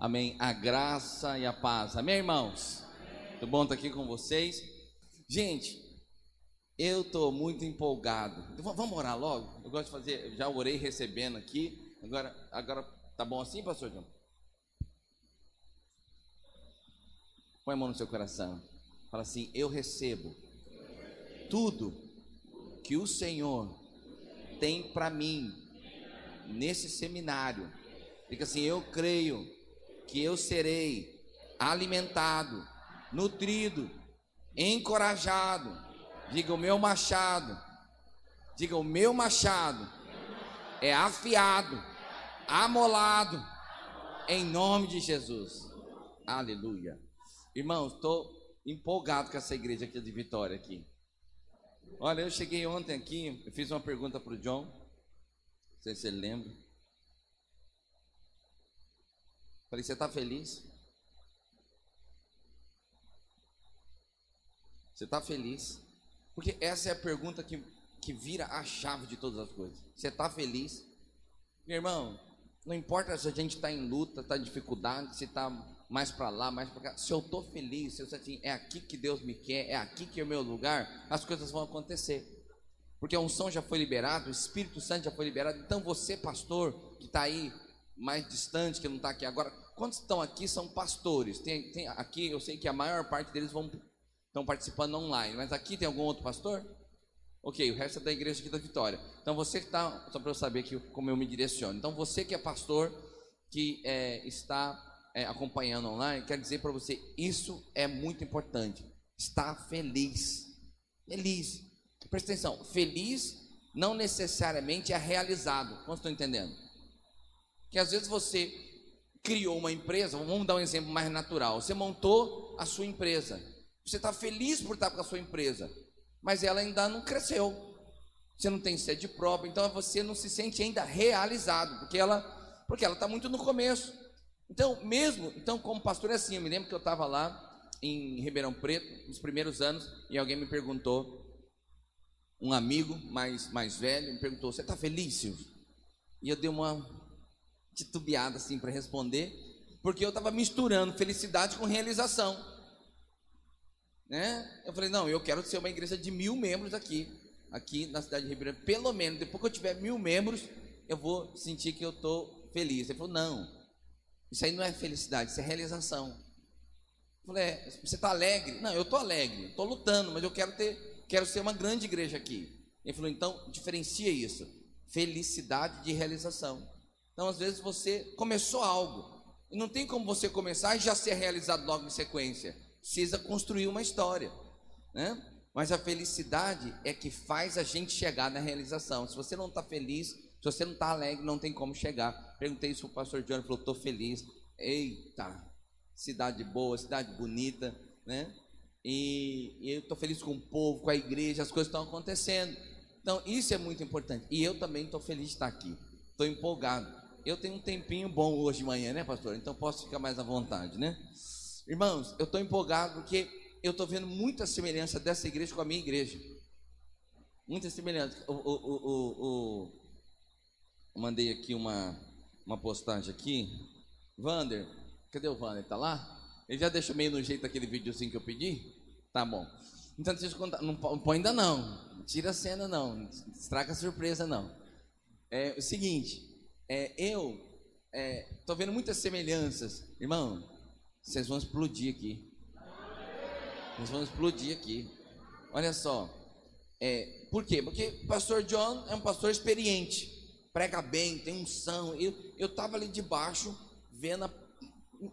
Amém. A graça e a paz. Amém, irmãos? Muito bom estar aqui com vocês. Gente, eu estou muito empolgado. Vamos orar logo? Eu gosto de fazer, já orei recebendo aqui. Agora, agora tá bom assim, pastor João? Põe a mão no seu coração. Fala assim: Eu recebo tudo que o Senhor tem para mim nesse seminário. Diga assim: Eu creio que eu serei alimentado, nutrido, encorajado. Diga o meu machado. Diga o meu machado é afiado, amolado, em nome de Jesus. Aleluia. Irmãos, estou empolgado com essa igreja aqui de Vitória aqui. Olha, eu cheguei ontem aqui, eu fiz uma pergunta para o John, não sei se ele lembra. Falei, você está feliz? Você está feliz? Porque essa é a pergunta que, que vira a chave de todas as coisas. Você está feliz? Meu irmão, não importa se a gente está em luta, está em dificuldade, se está mais para lá, mais para cá. Se eu estou feliz, se eu sei assim, é aqui que Deus me quer, é aqui que é o meu lugar, as coisas vão acontecer. Porque a unção já foi liberada, o Espírito Santo já foi liberado. Então você, pastor, que está aí mais distante, que não está aqui agora, quantos estão aqui são pastores? Tem, tem, aqui eu sei que a maior parte deles vão estão participando online, mas aqui tem algum outro pastor? Ok, o resto é da igreja aqui da Vitória. Então você que está, só para eu saber aqui como eu me direciono. Então você que é pastor, que é, está é, acompanhando online, quero dizer para você, isso é muito importante. Está feliz. Feliz. Presta atenção, feliz não necessariamente é realizado. Quantos estão entendendo? Que às vezes você criou uma empresa, vamos dar um exemplo mais natural. Você montou a sua empresa. Você está feliz por estar com a sua empresa, mas ela ainda não cresceu. Você não tem sede própria, então você não se sente ainda realizado, porque ela porque ela está muito no começo. Então, mesmo, então como pastor é assim, eu me lembro que eu estava lá em Ribeirão Preto, nos primeiros anos, e alguém me perguntou, um amigo mais, mais velho, me perguntou, você está feliz, Silvio? E eu dei uma titubeada assim para responder, porque eu estava misturando felicidade com realização. Né? Eu falei, não, eu quero ser uma igreja de mil membros aqui, aqui na cidade de Ribeirão. Pelo menos, depois que eu tiver mil membros, eu vou sentir que eu estou feliz. Ele falou, não, isso aí não é felicidade, isso é realização. Eu falei, é, você está alegre? Não, eu estou alegre, estou lutando, mas eu quero ter, quero ser uma grande igreja aqui. Ele falou, então diferencia isso, felicidade de realização. Então, às vezes você começou algo e não tem como você começar e já ser realizado logo em sequência. Precisa construir uma história, né? Mas a felicidade é que faz a gente chegar na realização. Se você não está feliz, se você não está alegre, não tem como chegar. Perguntei isso para o pastor John, ele falou: estou feliz. Eita, cidade boa, cidade bonita, né? E, e eu estou feliz com o povo, com a igreja, as coisas estão acontecendo. Então, isso é muito importante. E eu também estou feliz de estar aqui. Estou empolgado. Eu tenho um tempinho bom hoje de manhã, né, pastor? Então posso ficar mais à vontade, né? Irmãos, eu estou empolgado porque eu estou vendo muita semelhança dessa igreja com a minha igreja. Muita semelhança. O, o, o, mandei aqui uma, uma postagem aqui. Vander, cadê o Vander? Tá lá? Ele já deixou meio no jeito aquele videozinho que eu pedi? Tá bom. Então deixa eu contar. Não põe ainda não. Tira a cena não. Estraga a surpresa não. É o seguinte. É, eu é, tô vendo muitas semelhanças. Irmão, vocês vão explodir aqui. Vocês vão explodir aqui. Olha só. É, por quê? Porque o pastor John é um pastor experiente prega bem, tem unção. Eu estava ali debaixo, vendo a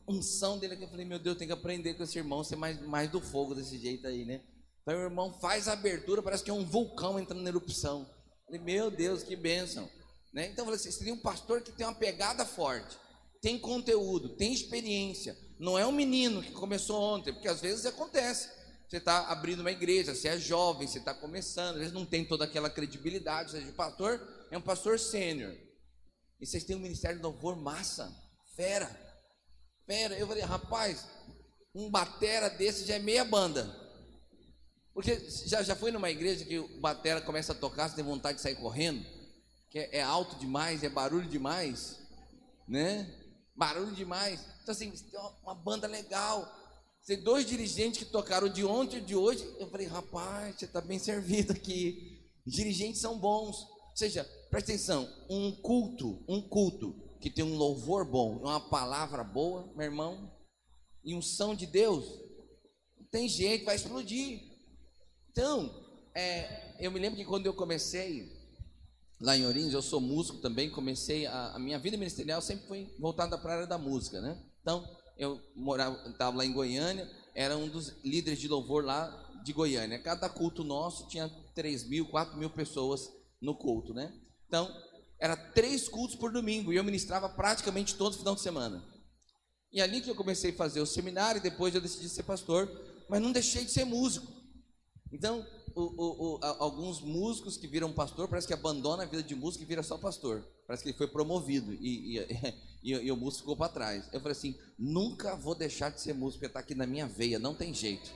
unção dele, que eu falei, meu Deus, tem que aprender com esse irmão, ser mais, mais do fogo desse jeito aí, né? Então o irmão faz a abertura, parece que é um vulcão entrando na erupção. Falei, meu Deus, que bênção. Né? Então assim, você um pastor que tem uma pegada forte, tem conteúdo, tem experiência. Não é um menino que começou ontem, porque às vezes acontece. Você está abrindo uma igreja, você é jovem, você está começando, às vezes não tem toda aquela credibilidade, seja, o pastor é um pastor sênior. E vocês têm um ministério de louvor massa, fera. Fera. Eu falei, rapaz, um batera desse já é meia banda. Porque já, já foi numa igreja que o batera começa a tocar, você tem vontade de sair correndo, é, é alto demais, é barulho demais, né? barulho demais. Então, assim, tem uma, uma banda legal. Tem dois dirigentes que tocaram de ontem e de hoje. Eu falei, rapaz, você está bem servido aqui. Dirigentes são bons. Ou seja, presta atenção, um culto, um culto que tem um louvor bom, uma palavra boa, meu irmão, e um som de Deus, tem jeito, vai explodir. Então, é, eu me lembro que quando eu comecei lá em Ourinhos, eu sou músico também, comecei a, a minha vida ministerial sempre foi voltada para a área da música, né? Então, eu morava, estava lá em Goiânia, era um dos líderes de louvor lá de Goiânia. Cada culto nosso tinha 3 mil, 4 mil pessoas no culto, né? Então, era três cultos por domingo e eu ministrava praticamente todo final de semana. E ali que eu comecei a fazer o seminário, depois eu decidi ser pastor, mas não deixei de ser músico. Então, o, o, o, alguns músicos que viram pastor, parece que abandona a vida de músico e vira só pastor. Parece que ele foi promovido e, e, e, e o músico ficou para trás. Eu falei assim: nunca vou deixar de ser músico, está aqui na minha veia, não tem jeito.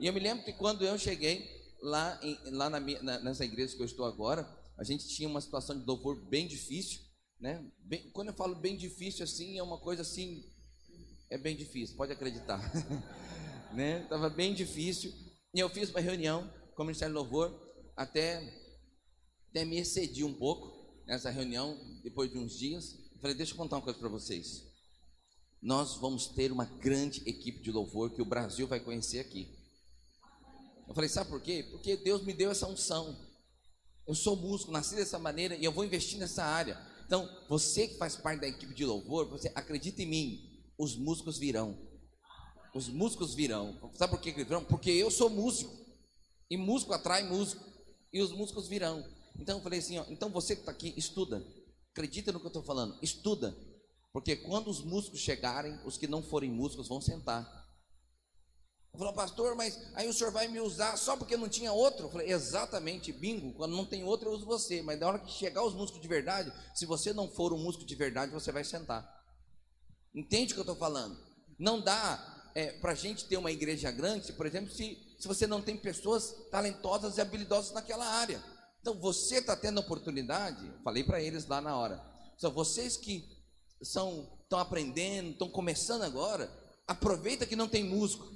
E eu me lembro que quando eu cheguei lá, em, lá na, na, nessa igreja que eu estou agora, a gente tinha uma situação de louvor bem difícil. Né? Bem, quando eu falo bem difícil assim, é uma coisa assim, é bem difícil, pode acreditar. né? Tava bem difícil. E eu fiz uma reunião com o Ministério do Louvor, até, até me excedi um pouco nessa reunião, depois de uns dias. Falei, deixa eu contar uma coisa para vocês. Nós vamos ter uma grande equipe de louvor que o Brasil vai conhecer aqui. Eu falei, sabe por quê? Porque Deus me deu essa unção. Eu sou músico, nasci dessa maneira e eu vou investir nessa área. Então, você que faz parte da equipe de louvor, você acredita em mim, os músicos virão. Os músicos virão. Sabe por que eles virão? Porque eu sou músico. E músico atrai músico. E os músicos virão. Então eu falei assim: ó, então você que está aqui, estuda. Acredita no que eu estou falando. Estuda. Porque quando os músicos chegarem, os que não forem músicos vão sentar. Eu falei, pastor, mas aí o senhor vai me usar só porque não tinha outro? Eu falei, exatamente, bingo. Quando não tem outro, eu uso você. Mas na hora que chegar os músicos de verdade, se você não for um músico de verdade, você vai sentar. Entende o que eu estou falando? Não dá é, para a gente ter uma igreja grande, por exemplo, se se você não tem pessoas talentosas e habilidosas naquela área. Então você está tendo oportunidade, falei para eles lá na hora. São vocês que são estão aprendendo, estão começando agora, aproveita que não tem músico.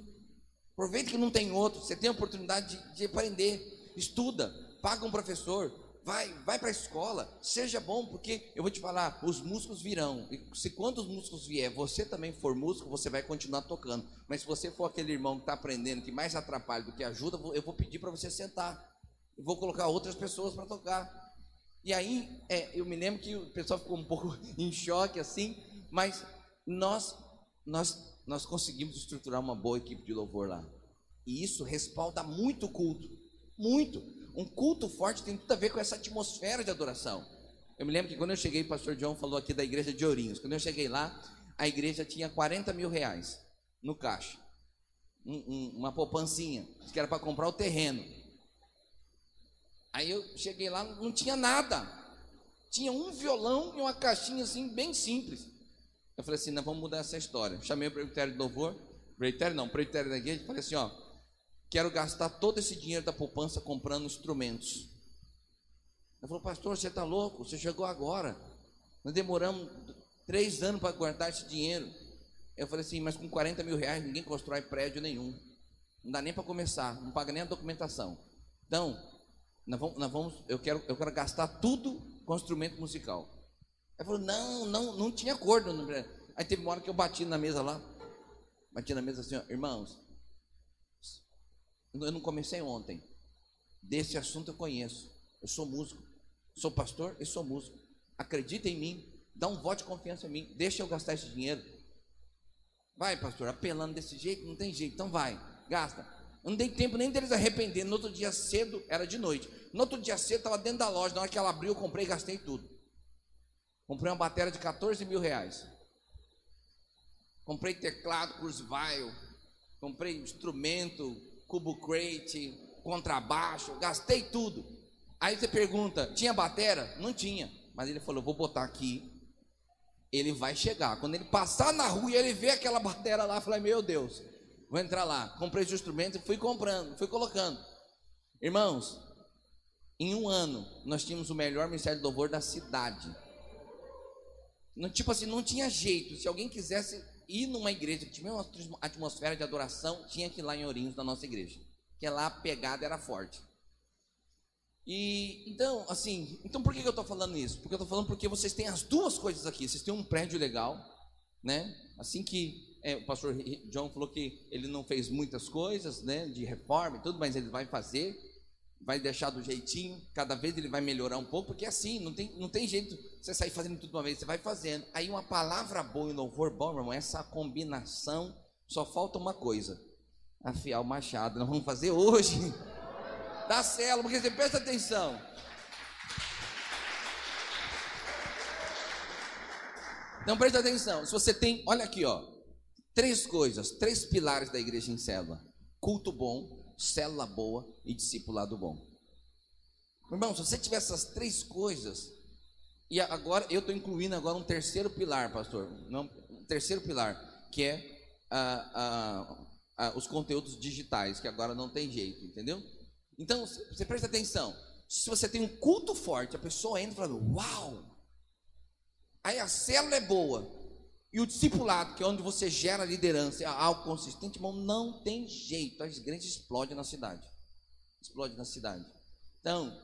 Aproveita que não tem outro, você tem a oportunidade de, de aprender. Estuda, paga um professor, vai, vai para a escola, seja bom, porque eu vou te falar, os músicos virão. E se quando os músicos vier, você também for músico, você vai continuar tocando. Mas se você for aquele irmão que está aprendendo, que mais atrapalha do que ajuda, eu vou pedir para você sentar. Eu vou colocar outras pessoas para tocar. E aí, é, eu me lembro que o pessoal ficou um pouco em choque assim, mas nós, nós, nós conseguimos estruturar uma boa equipe de louvor lá. E isso respalda muito o culto. Muito. Um culto forte tem tudo a ver com essa atmosfera de adoração. Eu me lembro que quando eu cheguei, o pastor John falou aqui da igreja de Ourinhos. Quando eu cheguei lá, a igreja tinha 40 mil reais no caixa. Um, um, uma poupancinha, que era para comprar o terreno. Aí eu cheguei lá, não tinha nada. Tinha um violão e uma caixinha assim, bem simples. Eu falei assim: não, vamos mudar essa história. Chamei o presbitério de louvor, presbitério não, presbitério da igreja, falei assim: ó, quero gastar todo esse dinheiro da poupança comprando instrumentos. Ele falou, pastor, você está louco? Você chegou agora. Nós demoramos três anos para guardar esse dinheiro. Eu falei assim, mas com 40 mil reais ninguém constrói prédio nenhum. Não dá nem para começar, não paga nem a documentação. Então, nós vamos, nós vamos, eu, quero, eu quero gastar tudo com instrumento musical. Ele falou, não, não, não tinha acordo. Aí teve uma hora que eu bati na mesa lá. Bati na mesa assim, ó, irmãos, eu não comecei ontem. Desse assunto eu conheço. Eu sou músico. Sou pastor e sou músico. Acredita em mim. Dá um voto de confiança em mim. Deixa eu gastar esse dinheiro. Vai, pastor, apelando desse jeito, não tem jeito. Então vai, gasta. Eu não dei tempo nem deles arrepender. No outro dia cedo, era de noite. No outro dia cedo, estava dentro da loja. Na hora que ela abriu, eu comprei e gastei tudo. Comprei uma bateria de 14 mil reais. Comprei teclado, Kurzweil. Comprei instrumento, cubo crate, contrabaixo, gastei tudo. Aí você pergunta, tinha batera? Não tinha. Mas ele falou, vou botar aqui. Ele vai chegar. Quando ele passar na rua e ele vê aquela batera lá, falei, meu Deus, vou entrar lá. Comprei os instrumentos e fui comprando, fui colocando. Irmãos, em um ano, nós tínhamos o melhor ministério de louvor da cidade. Tipo assim, não tinha jeito. Se alguém quisesse ir numa igreja que tinha uma atmosfera de adoração, tinha que ir lá em Ourinhos, na nossa igreja. Que lá a pegada era forte. E então, assim, então por que eu estou falando isso? Porque eu estou falando porque vocês têm as duas coisas aqui. Vocês têm um prédio legal, né? Assim que é, o pastor John falou que ele não fez muitas coisas, né, de reforma e tudo, mas ele vai fazer, vai deixar do jeitinho. Cada vez ele vai melhorar um pouco, porque é assim, não tem, não tem jeito você sair fazendo tudo uma vez, você vai fazendo. Aí uma palavra boa e louvor bom, irmão, essa combinação, só falta uma coisa: afiar o machado. Nós vamos fazer hoje da célula, porque você presta atenção. Então presta atenção. Se você tem, olha aqui, ó, três coisas, três pilares da igreja em célula: culto bom, célula boa e discipulado bom. Irmão, se você tiver essas três coisas, e agora eu estou incluindo agora um terceiro pilar, pastor, não, um terceiro pilar, que é ah, ah, ah, os conteúdos digitais, que agora não tem jeito, entendeu? Então, você presta atenção. Se você tem um culto forte, a pessoa entra falando, uau! Aí a célula é boa. E o discipulado, que é onde você gera liderança, é algo consistente, irmão, não tem jeito. A igreja explode na cidade. Explode na cidade. Então,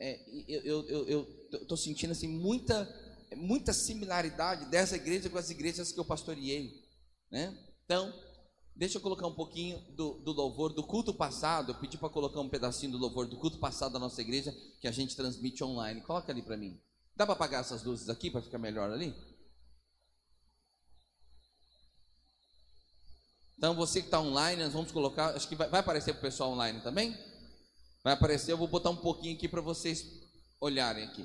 é, eu estou sentindo assim, muita, muita similaridade dessa igreja com as igrejas que eu pastoreei. Né? Então, Deixa eu colocar um pouquinho do, do louvor do culto passado. Eu pedi para colocar um pedacinho do louvor do culto passado da nossa igreja, que a gente transmite online. Coloca ali para mim. Dá para apagar essas luzes aqui para ficar melhor ali? Então você que está online, nós vamos colocar. Acho que vai, vai aparecer para o pessoal online também? Vai aparecer, eu vou botar um pouquinho aqui para vocês olharem aqui.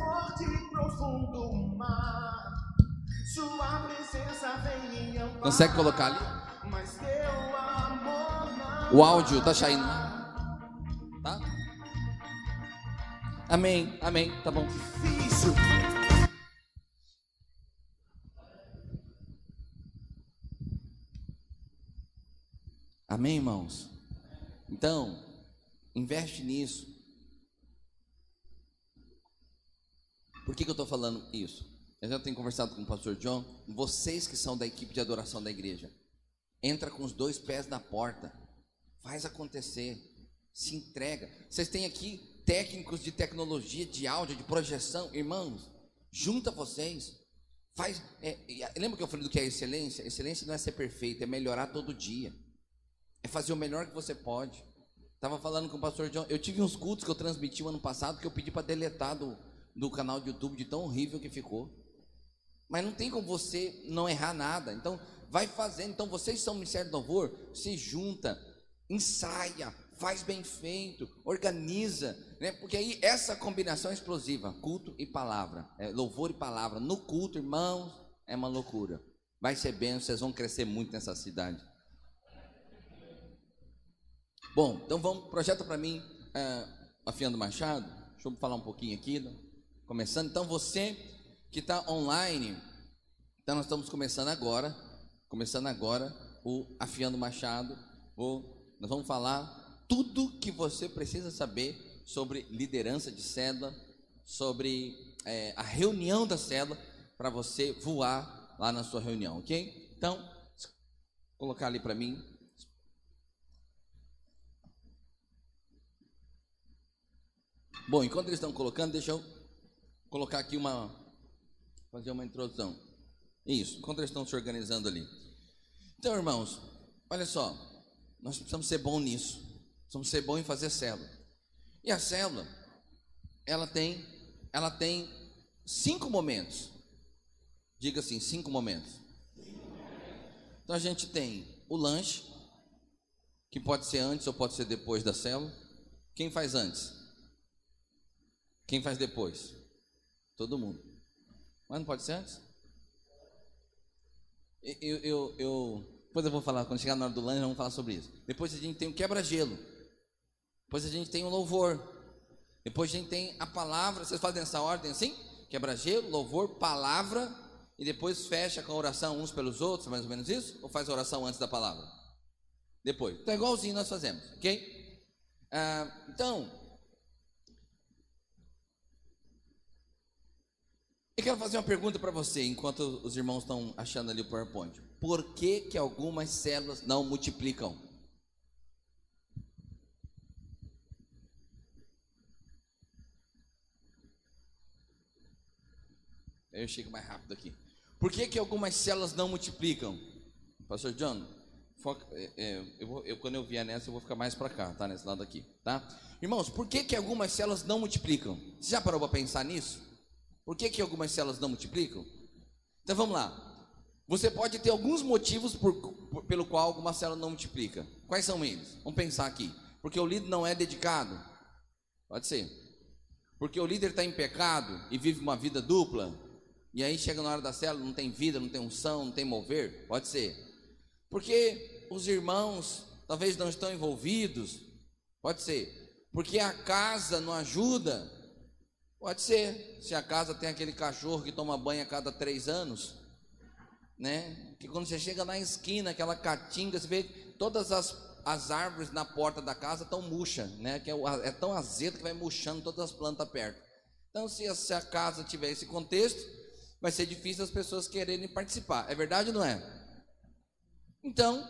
Consegue colocar ali? O áudio tá saindo. Tá? Amém, amém, tá bom. Difícil. Amém, irmãos? Então, investe nisso. Por que, que eu estou falando isso? Eu já tenho conversado com o pastor John. Vocês que são da equipe de adoração da igreja, entra com os dois pés na porta, faz acontecer, se entrega. Vocês têm aqui técnicos de tecnologia, de áudio, de projeção, irmãos, junta vocês. Faz, é, lembra que eu falei do que é excelência? Excelência não é ser perfeito, é melhorar todo dia. É fazer o melhor que você pode. Tava falando com o pastor John. Eu tive uns cultos que eu transmiti ano passado que eu pedi para deletar do, do canal do YouTube de tão horrível que ficou. Mas não tem como você não errar nada. Então, vai fazendo. Então, vocês são Ministério do Louvor, se junta, ensaia, faz bem feito, organiza, né? Porque aí essa combinação é explosiva, culto e palavra, é, louvor e palavra. No culto, irmãos, é uma loucura. Vai ser bem, vocês vão crescer muito nessa cidade. Bom, então vamos, projeta para mim, é, afiando machado. Deixa eu falar um pouquinho aqui, né? começando. Então você que está online, então nós estamos começando agora Começando agora o Afiando Machado. Vou, nós vamos falar tudo que você precisa saber sobre liderança de célula, sobre é, a reunião da célula, para você voar lá na sua reunião, ok? Então, colocar ali para mim. Bom, enquanto eles estão colocando, deixa eu colocar aqui uma. Fazer uma introdução. Isso, enquanto eles estão se organizando ali. Então, irmãos, olha só, nós precisamos ser bons nisso. Precisamos ser bons em fazer célula. E a célula, ela tem, ela tem cinco momentos. Diga assim, cinco momentos. Então a gente tem o lanche, que pode ser antes ou pode ser depois da célula. Quem faz antes? Quem faz depois? Todo mundo. Mas não pode ser antes? Eu, eu, eu, depois eu vou falar, quando chegar na hora do lanche, vamos falar sobre isso. Depois a gente tem o quebra-gelo. Depois a gente tem o louvor. Depois a gente tem a palavra. Vocês fazem essa ordem assim? Quebra-gelo, louvor, palavra. E depois fecha com a oração uns pelos outros, mais ou menos isso? Ou faz a oração antes da palavra? Depois. Então é igualzinho nós fazemos, ok? Ah, então, Eu quero fazer uma pergunta para você, enquanto os irmãos estão achando ali o PowerPoint. Por que, que algumas células não multiplicam? Eu chego mais rápido aqui. Por que, que algumas células não multiplicam? Pastor John, foca, é, é, eu vou, eu, quando eu vier nessa, eu vou ficar mais para cá, tá? Nesse lado aqui, tá? Irmãos, por que, que algumas células não multiplicam? Você já parou para pensar nisso? Por que, que algumas células não multiplicam? Então vamos lá. Você pode ter alguns motivos por, por, pelo qual alguma célula não multiplica. Quais são eles? Vamos pensar aqui. Porque o líder não é dedicado? Pode ser. Porque o líder está em pecado e vive uma vida dupla? E aí chega na hora da célula, não tem vida, não tem unção, não tem mover? Pode ser. Porque os irmãos talvez não estão envolvidos? Pode ser. Porque a casa não ajuda? Pode ser. Se a casa tem aquele cachorro que toma banho a cada três anos, né? Que quando você chega na esquina, aquela caatinga, você vê todas as, as árvores na porta da casa estão murcha, né? Que é, é, tão azedo que vai murchando todas as plantas perto. Então, se a, se a casa tiver esse contexto, vai ser difícil as pessoas quererem participar. É verdade ou não é? Então,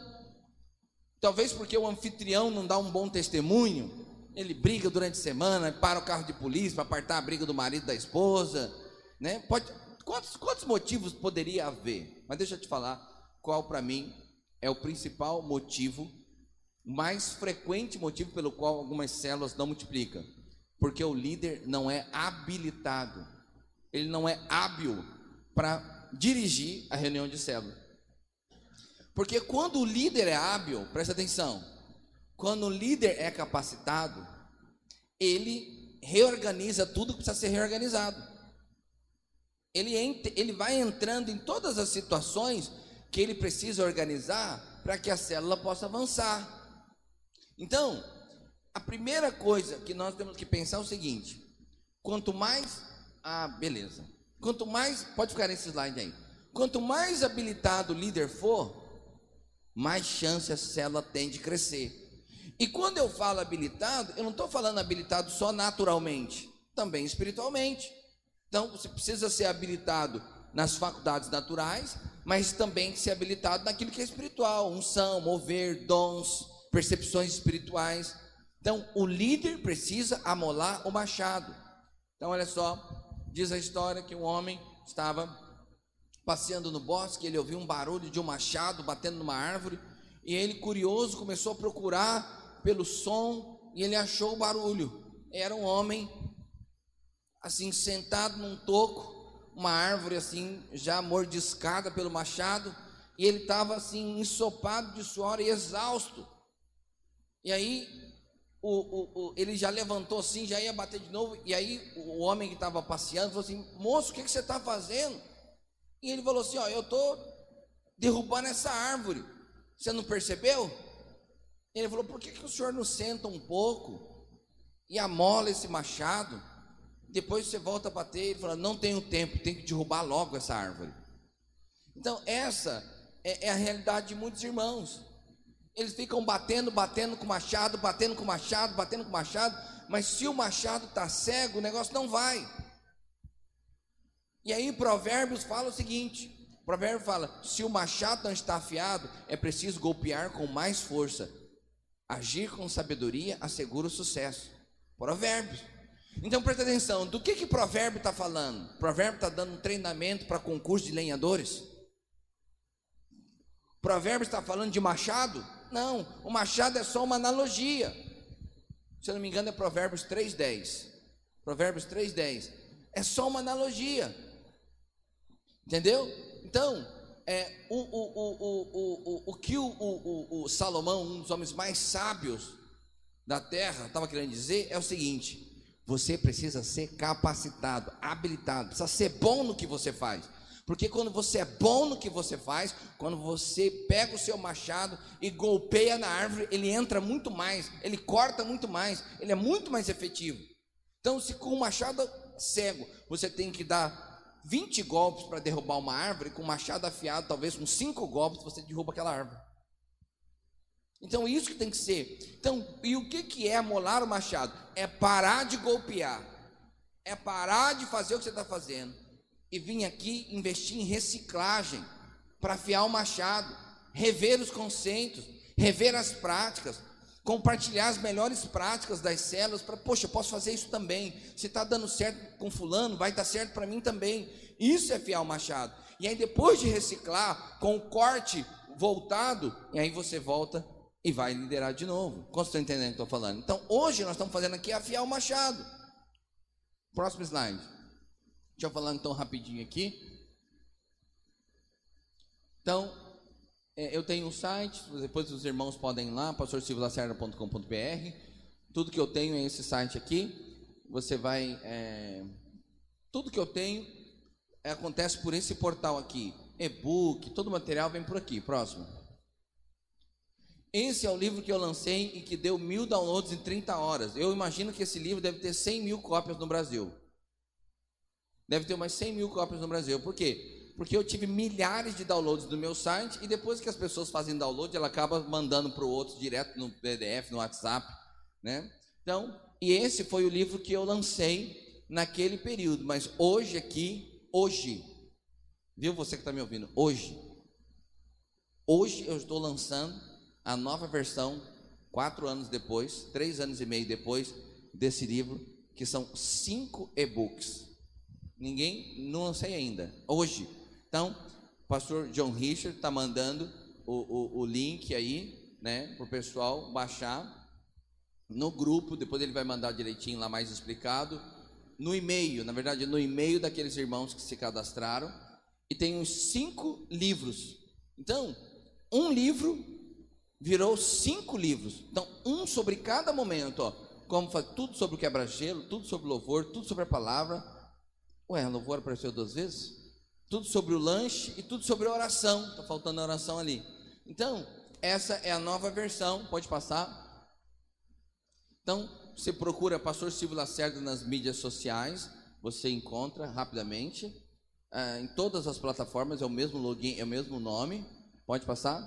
talvez porque o anfitrião não dá um bom testemunho, ele briga durante a semana, para o carro de polícia para apartar a briga do marido da esposa, né? Pode, quantos, quantos motivos poderia haver? Mas deixa eu te falar qual para mim é o principal motivo, mais frequente motivo pelo qual algumas células não multiplicam. Porque o líder não é habilitado, ele não é hábil para dirigir a reunião de célula. Porque quando o líder é hábil, presta atenção, quando o líder é capacitado, ele reorganiza tudo que precisa ser reorganizado. Ele, ele vai entrando em todas as situações que ele precisa organizar para que a célula possa avançar. Então, a primeira coisa que nós temos que pensar é o seguinte: quanto mais. Ah, beleza. Quanto mais. Pode ficar nesse slide aí. Quanto mais habilitado o líder for, mais chance a célula tem de crescer. E quando eu falo habilitado, eu não estou falando habilitado só naturalmente, também espiritualmente. Então, você precisa ser habilitado nas faculdades naturais, mas também ser habilitado naquilo que é espiritual, unção, mover, dons, percepções espirituais. Então, o líder precisa amolar o machado. Então, olha só, diz a história que um homem estava passeando no bosque, ele ouviu um barulho de um machado batendo numa árvore, e ele, curioso, começou a procurar pelo som e ele achou o barulho. Era um homem assim sentado num toco, uma árvore assim já mordiscada pelo machado, e ele estava assim ensopado de suor e exausto. E aí o, o, o, ele já levantou assim, já ia bater de novo, e aí o homem que estava passeando falou assim: moço, o que, que você está fazendo? E ele falou assim: ó, eu estou derrubando essa árvore. Você não percebeu? Ele falou: por que, que o senhor não senta um pouco e amola esse machado? Depois você volta a bater. Ele falou: não tenho tempo, tenho que derrubar logo essa árvore. Então, essa é, é a realidade de muitos irmãos. Eles ficam batendo, batendo com machado, batendo com machado, batendo com machado, mas se o machado está cego, o negócio não vai. E aí Provérbios fala o seguinte: provérbio fala: se o machado não está afiado, é preciso golpear com mais força. Agir com sabedoria assegura o sucesso. Provérbios. Então presta atenção, do que que provérbio está falando? Provérbio está dando um treinamento para concurso de lenhadores? Provérbio está falando de machado? Não, o machado é só uma analogia. Se eu não me engano é Provérbios 3:10. Provérbios 3:10. É só uma analogia. Entendeu? Então, é, o, o, o, o, que o, o, o Salomão, um dos homens mais sábios da terra, estava querendo dizer é o seguinte: você precisa ser capacitado, habilitado, precisa ser bom no que você faz. Porque quando você é bom no que você faz, quando você pega o seu machado e golpeia na árvore, ele entra muito mais, ele corta muito mais, ele é muito mais efetivo. Então, se com o machado cego você tem que dar 20 golpes para derrubar uma árvore, com machado afiado, talvez com 5 golpes, você derruba aquela árvore. Então, isso que tem que ser. Então, e o que, que é molar o machado? É parar de golpear, é parar de fazer o que você está fazendo e vir aqui investir em reciclagem para afiar o machado, rever os conceitos, rever as práticas, compartilhar as melhores práticas das células para, poxa, eu posso fazer isso também. Se está dando certo com fulano, vai dar certo para mim também. Isso é o machado. E aí depois de reciclar, com o corte voltado, e aí você volta e vai liderar de novo. Como está entendendo o que estou falando? Então, hoje nós estamos fazendo aqui afiar o machado. Próximo slide. Deixa eu falar então rapidinho aqui. Então, é, eu tenho um site, depois os irmãos podem ir lá, pastorsilvalacerda.com.br. Tudo que eu tenho é esse site aqui. Você vai. É, tudo que eu tenho é, acontece por esse portal aqui. E-book, todo o material vem por aqui. Próximo. Esse é o livro que eu lancei e que deu mil downloads em 30 horas. Eu imagino que esse livro deve ter 100 mil cópias no Brasil. Deve ter umas 100 mil cópias no Brasil. Por quê? Porque eu tive milhares de downloads do meu site e depois que as pessoas fazem download, ela acaba mandando para o outro direto no PDF, no WhatsApp, né? Então, e esse foi o livro que eu lancei naquele período. Mas hoje aqui, hoje, viu você que está me ouvindo? Hoje, hoje eu estou lançando a nova versão, quatro anos depois, três anos e meio depois desse livro, que são cinco e-books. Ninguém, não sei ainda, hoje. Então, o pastor John Richard está mandando o, o, o, link aí, né, para o pessoal baixar no grupo, depois ele vai mandar direitinho lá mais explicado. No e-mail, na verdade, no e-mail daqueles irmãos que se cadastraram, e tem uns cinco livros. Então, um livro virou cinco livros. Então, um sobre cada momento, ó. Como fazer tudo sobre o quebra-gelo, tudo sobre louvor, tudo sobre a palavra. Ué, louvor apareceu duas vezes? Tudo sobre o lanche e tudo sobre a oração. Está faltando a oração ali. Então, essa é a nova versão. Pode passar. Então, você procura Pastor Silvio Lacerda nas mídias sociais. Você encontra rapidamente. Ah, em todas as plataformas é o mesmo login, é o mesmo nome. Pode passar?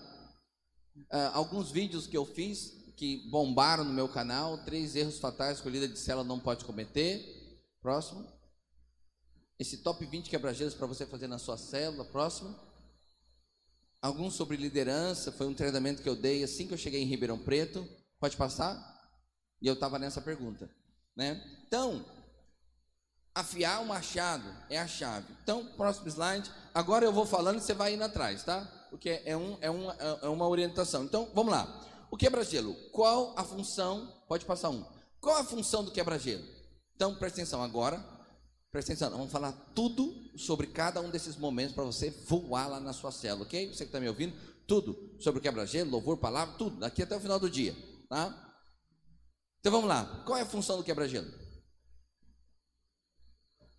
Uh, alguns vídeos que eu fiz que bombaram no meu canal, três erros fatais que o líder de cela não pode cometer. Próximo. Esse top 20 quebra-gelos para você fazer na sua célula. Próximo. Alguns sobre liderança, foi um treinamento que eu dei assim que eu cheguei em Ribeirão Preto. Pode passar? E eu estava nessa pergunta. Né? Então, afiar o machado é a chave. Então, próximo slide. Agora eu vou falando e você vai indo atrás, tá? porque é, um, é, uma, é uma orientação. Então, vamos lá. O quebra-gelo, qual a função? Pode passar um. Qual a função do quebra-gelo? Então, presta atenção agora. Presta atenção, vamos falar tudo sobre cada um desses momentos para você voar lá na sua célula, ok? Você que está me ouvindo, tudo sobre quebra-gelo, louvor, palavra, tudo, daqui até o final do dia, tá? Então vamos lá, qual é a função do quebra-gelo?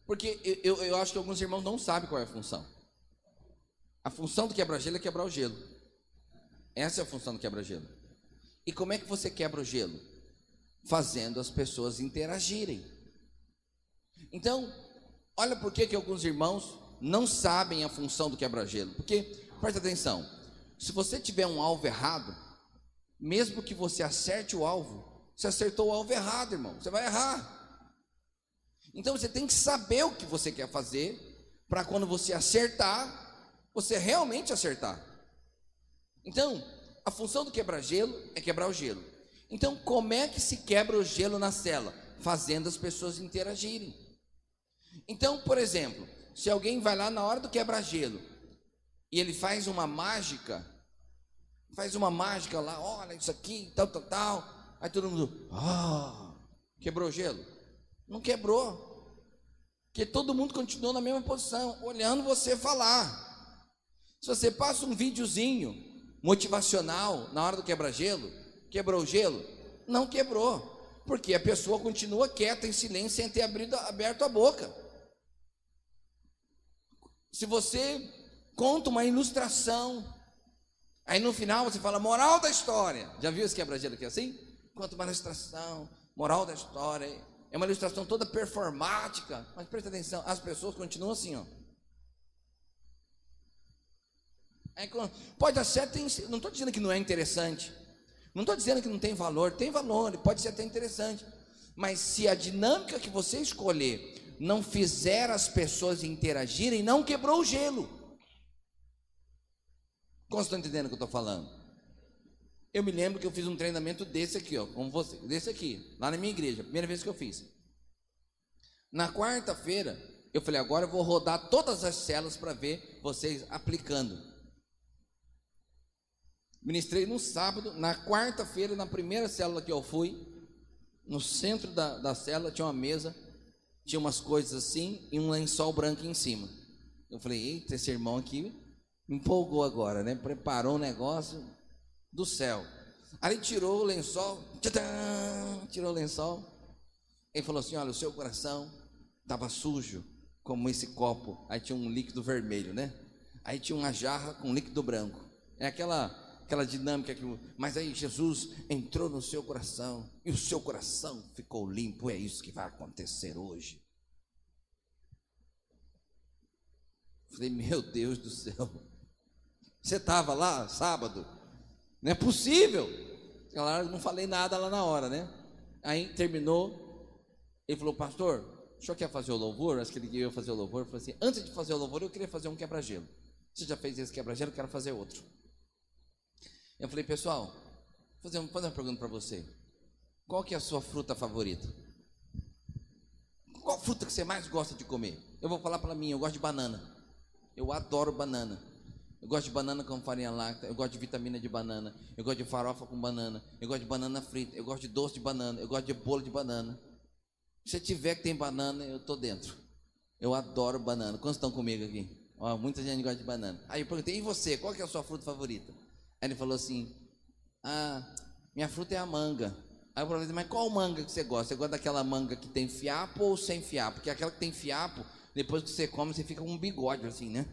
Porque eu, eu, eu acho que alguns irmãos não sabem qual é a função. A função do quebra-gelo é quebrar o gelo. Essa é a função do quebra-gelo. E como é que você quebra o gelo? Fazendo as pessoas interagirem. Então, olha por que, alguns irmãos não sabem a função do quebra-gelo. Porque, presta atenção, se você tiver um alvo errado, mesmo que você acerte o alvo, você acertou o alvo errado, irmão. Você vai errar. Então você tem que saber o que você quer fazer, para quando você acertar, você realmente acertar. Então, a função do quebra-gelo é quebrar o gelo. Então, como é que se quebra o gelo na cela? Fazendo as pessoas interagirem. Então, por exemplo, se alguém vai lá na hora do quebra-gelo e ele faz uma mágica, faz uma mágica lá, olha isso aqui, tal, tal, tal. Aí todo mundo, ah, quebrou o gelo? Não quebrou. Porque todo mundo continuou na mesma posição, olhando você falar. Se você passa um videozinho motivacional na hora do quebra-gelo, quebrou o gelo? Não quebrou. Porque a pessoa continua quieta, em silêncio, sem ter abrido, aberto a boca. Se você conta uma ilustração Aí no final você fala moral da história. Já viu esse quebra-gelo aqui assim? Conta uma ilustração, moral da história. É uma ilustração toda performática. Mas presta atenção, as pessoas continuam assim, ó. Aí, pode ser, tem, não estou dizendo que não é interessante. Não estou dizendo que não tem valor. Tem valor, pode ser até interessante. Mas se a dinâmica que você escolher não fizer as pessoas interagirem, não quebrou o gelo. Como estão entendendo o que eu estou falando? Eu me lembro que eu fiz um treinamento desse aqui, ó, como você, desse aqui, lá na minha igreja, primeira vez que eu fiz. Na quarta-feira, eu falei, agora eu vou rodar todas as células para ver vocês aplicando. Ministrei no sábado, na quarta-feira, na primeira célula que eu fui, no centro da, da célula tinha uma mesa, tinha umas coisas assim e um lençol branco em cima. Eu falei, eita, esse irmão aqui empolgou agora, né? Preparou um negócio do céu. Aí tirou o lençol, tchadã, tirou o lençol. Ele falou assim: Olha, o seu coração estava sujo, como esse copo. Aí tinha um líquido vermelho, né? Aí tinha uma jarra com líquido branco. É aquela aquela dinâmica que. Mas aí Jesus entrou no seu coração e o seu coração ficou limpo. É isso que vai acontecer hoje. Falei, meu Deus do céu. Você estava lá sábado? Não é possível. Claro, não falei nada lá na hora, né? Aí terminou. Ele falou, pastor, o senhor quer fazer o louvor? Acho que ele ia fazer o louvor. Eu falei assim: antes de fazer o louvor, eu queria fazer um quebra-gelo. Você já fez esse quebra-gelo? Eu quero fazer outro. Eu falei, pessoal, vou fazer, uma pergunta para você. Qual que é a sua fruta favorita? Qual fruta que você mais gosta de comer? Eu vou falar para mim, eu gosto de banana. Eu adoro banana. Eu gosto de banana com farinha láctea, eu gosto de vitamina de banana, eu gosto de farofa com banana, eu gosto de banana frita, eu gosto de doce de banana, eu gosto de bolo de banana. Se tiver que tem banana, eu tô dentro. Eu adoro banana. Quantos estão comigo aqui? Ó, muita gente gosta de banana. Aí eu perguntei, e você, qual que é a sua fruta favorita? Aí ele falou assim, ah, minha fruta é a manga. Aí eu falei, mas qual manga que você gosta? Você gosta daquela manga que tem fiapo ou sem fiapo? Porque aquela que tem fiapo, depois que você come, você fica com um bigode assim, né?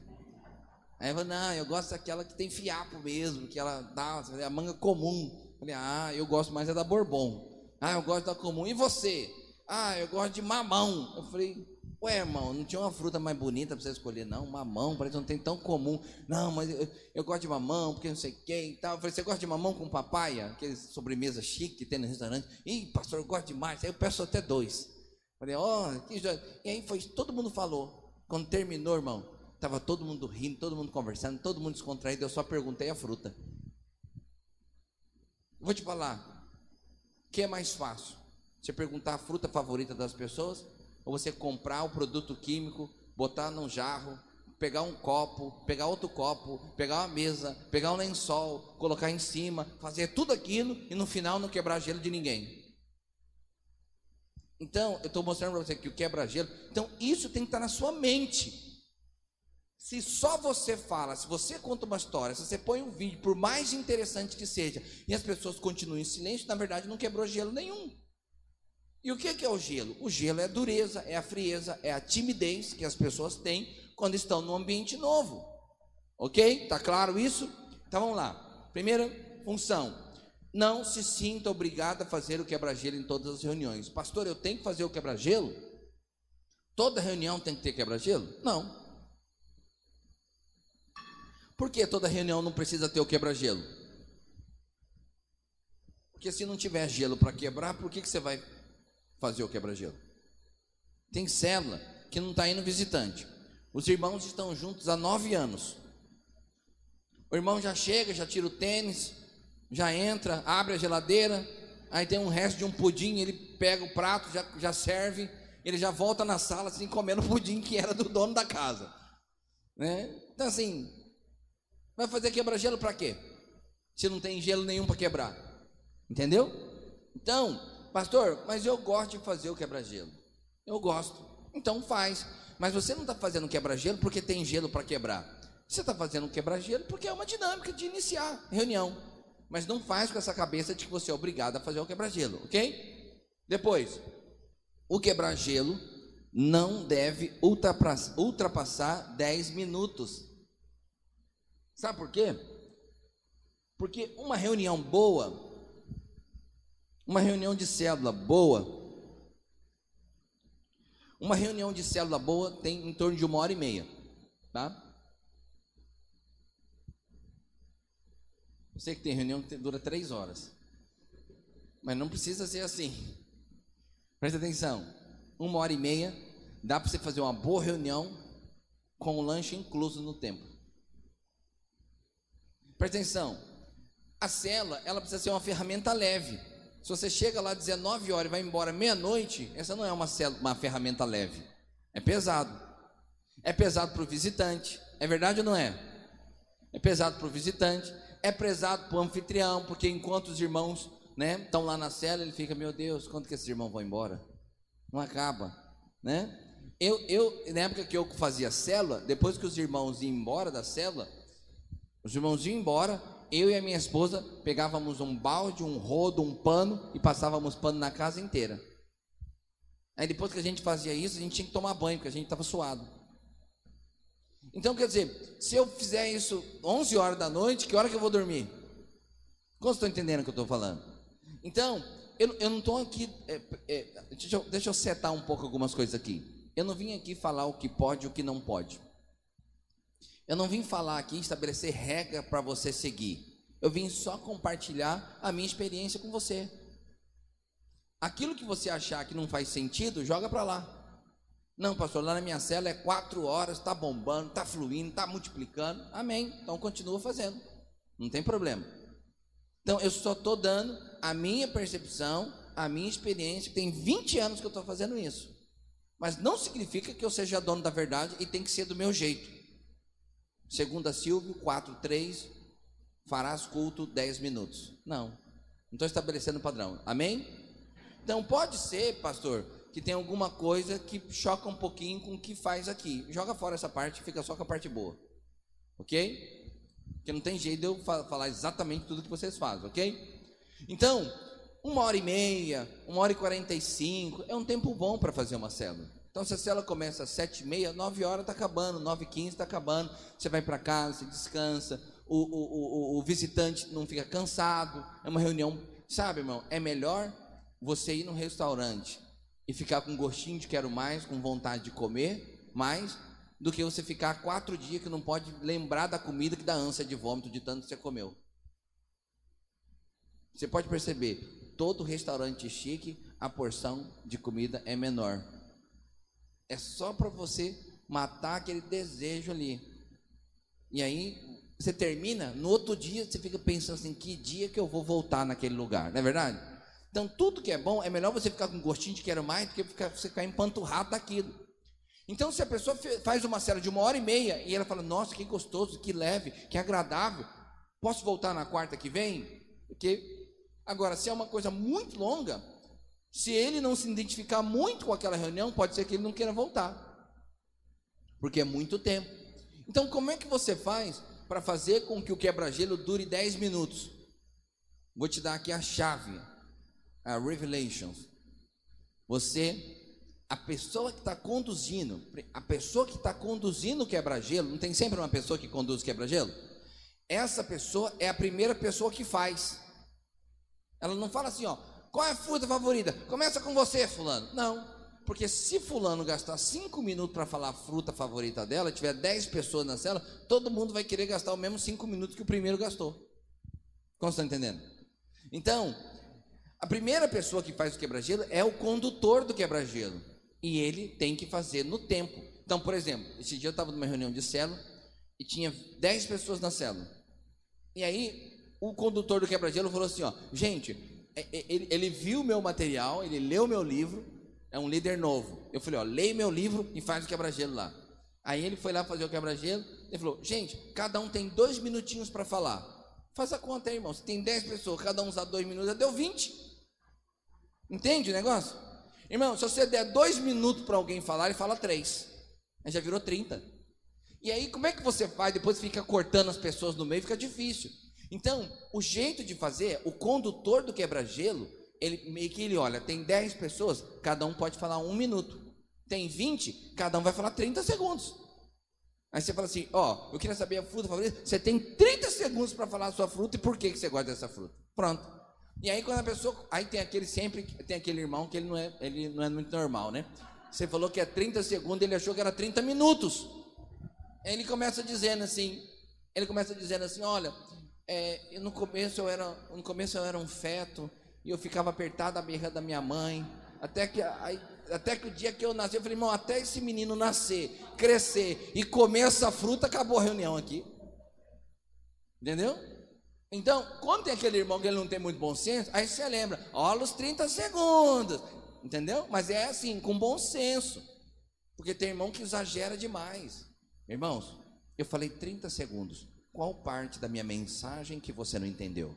Aí eu falei, não, eu gosto daquela que tem fiapo mesmo, que ela dá a manga comum. Eu falei, ah, eu gosto mais é da Bourbon. Ah, eu gosto da comum. E você? Ah, eu gosto de mamão. Eu falei, ué, irmão, não tinha uma fruta mais bonita para você escolher, não? Mamão, parece que não tem tão comum. Não, mas eu, eu gosto de mamão, porque não sei quem e tal. Eu falei, você gosta de mamão com papaya? Aquele sobremesa chique que tem no restaurante. Ih, pastor, eu gosto demais. Aí eu peço até dois. Falei, ó, oh, que joia. E aí foi, todo mundo falou. Quando terminou, irmão, Estava todo mundo rindo, todo mundo conversando, todo mundo descontraído. Eu só perguntei a fruta. Vou te falar. O que é mais fácil? Você perguntar a fruta favorita das pessoas? Ou você comprar o produto químico, botar num jarro, pegar um copo, pegar outro copo, pegar uma mesa, pegar um lençol, colocar em cima, fazer tudo aquilo e no final não quebrar gelo de ninguém. Então, eu estou mostrando para você que o quebra-gelo. Então, isso tem que estar na sua mente. Se só você fala, se você conta uma história, se você põe um vídeo, por mais interessante que seja, e as pessoas continuam em silêncio, na verdade não quebrou gelo nenhum. E o que é o gelo? O gelo é a dureza, é a frieza, é a timidez que as pessoas têm quando estão num ambiente novo. Ok? Tá claro isso? Então vamos lá. Primeira função: não se sinta obrigado a fazer o quebra-gelo em todas as reuniões. Pastor, eu tenho que fazer o quebra-gelo? Toda reunião tem que ter quebra-gelo? Não. Por que toda reunião não precisa ter o quebra-gelo? Porque se não tiver gelo para quebrar, por que, que você vai fazer o quebra-gelo? Tem célula que não está indo visitante. Os irmãos estão juntos há nove anos. O irmão já chega, já tira o tênis, já entra, abre a geladeira, aí tem um resto de um pudim, ele pega o prato, já, já serve, ele já volta na sala assim, comendo o pudim que era do dono da casa. Né? Então assim, vai fazer quebra-gelo para quê? Se não tem gelo nenhum para quebrar. Entendeu? Então, pastor, mas eu gosto de fazer o quebra-gelo. Eu gosto. Então faz. Mas você não está fazendo quebra-gelo porque tem gelo para quebrar. Você está fazendo quebra-gelo porque é uma dinâmica de iniciar reunião. Mas não faz com essa cabeça de que você é obrigado a fazer o quebra-gelo, ok? Depois, o quebra-gelo não deve ultrapassar 10 minutos. Sabe por quê? Porque uma reunião boa, uma reunião de célula boa, uma reunião de célula boa tem em torno de uma hora e meia, tá? Eu sei que tem reunião que dura três horas, mas não precisa ser assim. Presta atenção, uma hora e meia dá para você fazer uma boa reunião com o lanche incluso no tempo. Presta atenção, a célula ela precisa ser uma ferramenta leve. Se você chega lá 19 horas e vai embora meia-noite, essa não é uma, uma ferramenta leve. É pesado. É pesado para o visitante. É verdade ou não é? É pesado para o visitante. É pesado para o anfitrião, porque enquanto os irmãos né, estão lá na cela, ele fica, meu Deus, quando que esses irmãos vão embora? Não acaba, né? Eu, eu, na época que eu fazia célula, depois que os irmãos iam embora da célula, os irmãos iam embora, eu e a minha esposa pegávamos um balde, um rodo, um pano e passávamos pano na casa inteira. Aí depois que a gente fazia isso, a gente tinha que tomar banho, porque a gente estava suado. Então, quer dizer, se eu fizer isso 11 horas da noite, que hora que eu vou dormir? Como estão entendendo o que eu estou falando? Então, eu, eu não estou aqui. É, é, deixa, eu, deixa eu setar um pouco algumas coisas aqui. Eu não vim aqui falar o que pode e o que não pode. Eu não vim falar aqui, estabelecer regra para você seguir. Eu vim só compartilhar a minha experiência com você. Aquilo que você achar que não faz sentido, joga para lá. Não, pastor, lá na minha cela é quatro horas, está bombando, está fluindo, está multiplicando. Amém. Então continua fazendo. Não tem problema. Então eu só estou dando a minha percepção, a minha experiência. Tem 20 anos que eu estou fazendo isso. Mas não significa que eu seja dono da verdade e tem que ser do meu jeito. Segunda Silvio 4:3 farás culto 10 minutos. Não. Não estou estabelecendo padrão. Amém? Então pode ser, pastor, que tem alguma coisa que choca um pouquinho com o que faz aqui. Joga fora essa parte, fica só com a parte boa. OK? Porque não tem jeito de eu falar exatamente tudo que vocês fazem, OK? Então, uma hora e meia, uma hora e quarenta e cinco, é um tempo bom para fazer uma célula. Então, se a célula começa às sete e meia, nove horas está acabando, nove e quinze está acabando. Você vai para casa, você descansa. O, o, o, o visitante não fica cansado. É uma reunião, sabe, irmão? É melhor você ir num restaurante e ficar com gostinho de quero mais, com vontade de comer mais, do que você ficar quatro dias que não pode lembrar da comida que dá ânsia de vômito de tanto que você comeu. Você pode perceber, todo restaurante chique, a porção de comida é menor. É só para você matar aquele desejo ali. E aí você termina, no outro dia você fica pensando assim, que dia que eu vou voltar naquele lugar, não é verdade? Então tudo que é bom, é melhor você ficar com gostinho de quero mais do que ficar, você ficar empanturrado daquilo. Então se a pessoa faz uma cela de uma hora e meia e ela fala, nossa, que gostoso, que leve, que agradável, posso voltar na quarta que vem? Porque agora, se é uma coisa muito longa, se ele não se identificar muito com aquela reunião, pode ser que ele não queira voltar. Porque é muito tempo. Então, como é que você faz para fazer com que o quebra-gelo dure 10 minutos? Vou te dar aqui a chave, a Revelations. Você, a pessoa que está conduzindo, a pessoa que está conduzindo o quebra-gelo, não tem sempre uma pessoa que conduz o quebra-gelo? Essa pessoa é a primeira pessoa que faz. Ela não fala assim, ó, qual é a fruta favorita? Começa com você, fulano. Não. Porque se fulano gastar 5 minutos para falar a fruta favorita dela, tiver 10 pessoas na cela, todo mundo vai querer gastar o mesmo 5 minutos que o primeiro gastou. Como você está entendendo? Então, a primeira pessoa que faz o quebra-gelo é o condutor do quebra-gelo. E ele tem que fazer no tempo. Então, por exemplo, esse dia eu estava numa reunião de célula e tinha 10 pessoas na célula. E aí, o condutor do quebra-gelo falou assim: ó, gente, ele, ele viu meu material, ele leu meu livro, é um líder novo. Eu falei, ó, leia meu livro e faz o quebra-gelo lá. Aí ele foi lá fazer o quebra-gelo, ele falou, gente, cada um tem dois minutinhos para falar. Faz a conta aí, irmão. Se tem 10 pessoas, cada um usar dois minutos, já deu 20. Entende o negócio? Irmão, se você der dois minutos para alguém falar, ele fala três. Aí já virou 30. E aí, como é que você faz? Depois fica cortando as pessoas no meio, fica difícil. Então, o jeito de fazer, o condutor do quebra-gelo, ele meio que ele olha, tem 10 pessoas, cada um pode falar um minuto. Tem 20, cada um vai falar 30 segundos. Aí você fala assim, ó, oh, eu queria saber a fruta favorita. Você tem 30 segundos para falar a sua fruta e por que, que você gosta dessa fruta. Pronto. E aí quando a pessoa, aí tem aquele sempre, tem aquele irmão que ele não é, ele não é muito normal, né? Você falou que é 30 segundos, ele achou que era 30 minutos. Ele começa dizendo assim, ele começa dizendo assim, olha, é, no começo eu era, no começo eu era um feto e eu ficava apertado à berra da minha mãe, até que aí, até que o dia que eu nasci, eu falei, irmão, até esse menino nascer, crescer e comer essa fruta, acabou a reunião aqui. Entendeu? Então, quando tem aquele irmão que ele não tem muito bom senso, aí você lembra, olha os 30 segundos. Entendeu? Mas é assim, com bom senso. Porque tem irmão que exagera demais. Irmãos, eu falei 30 segundos. Qual parte da minha mensagem que você não entendeu?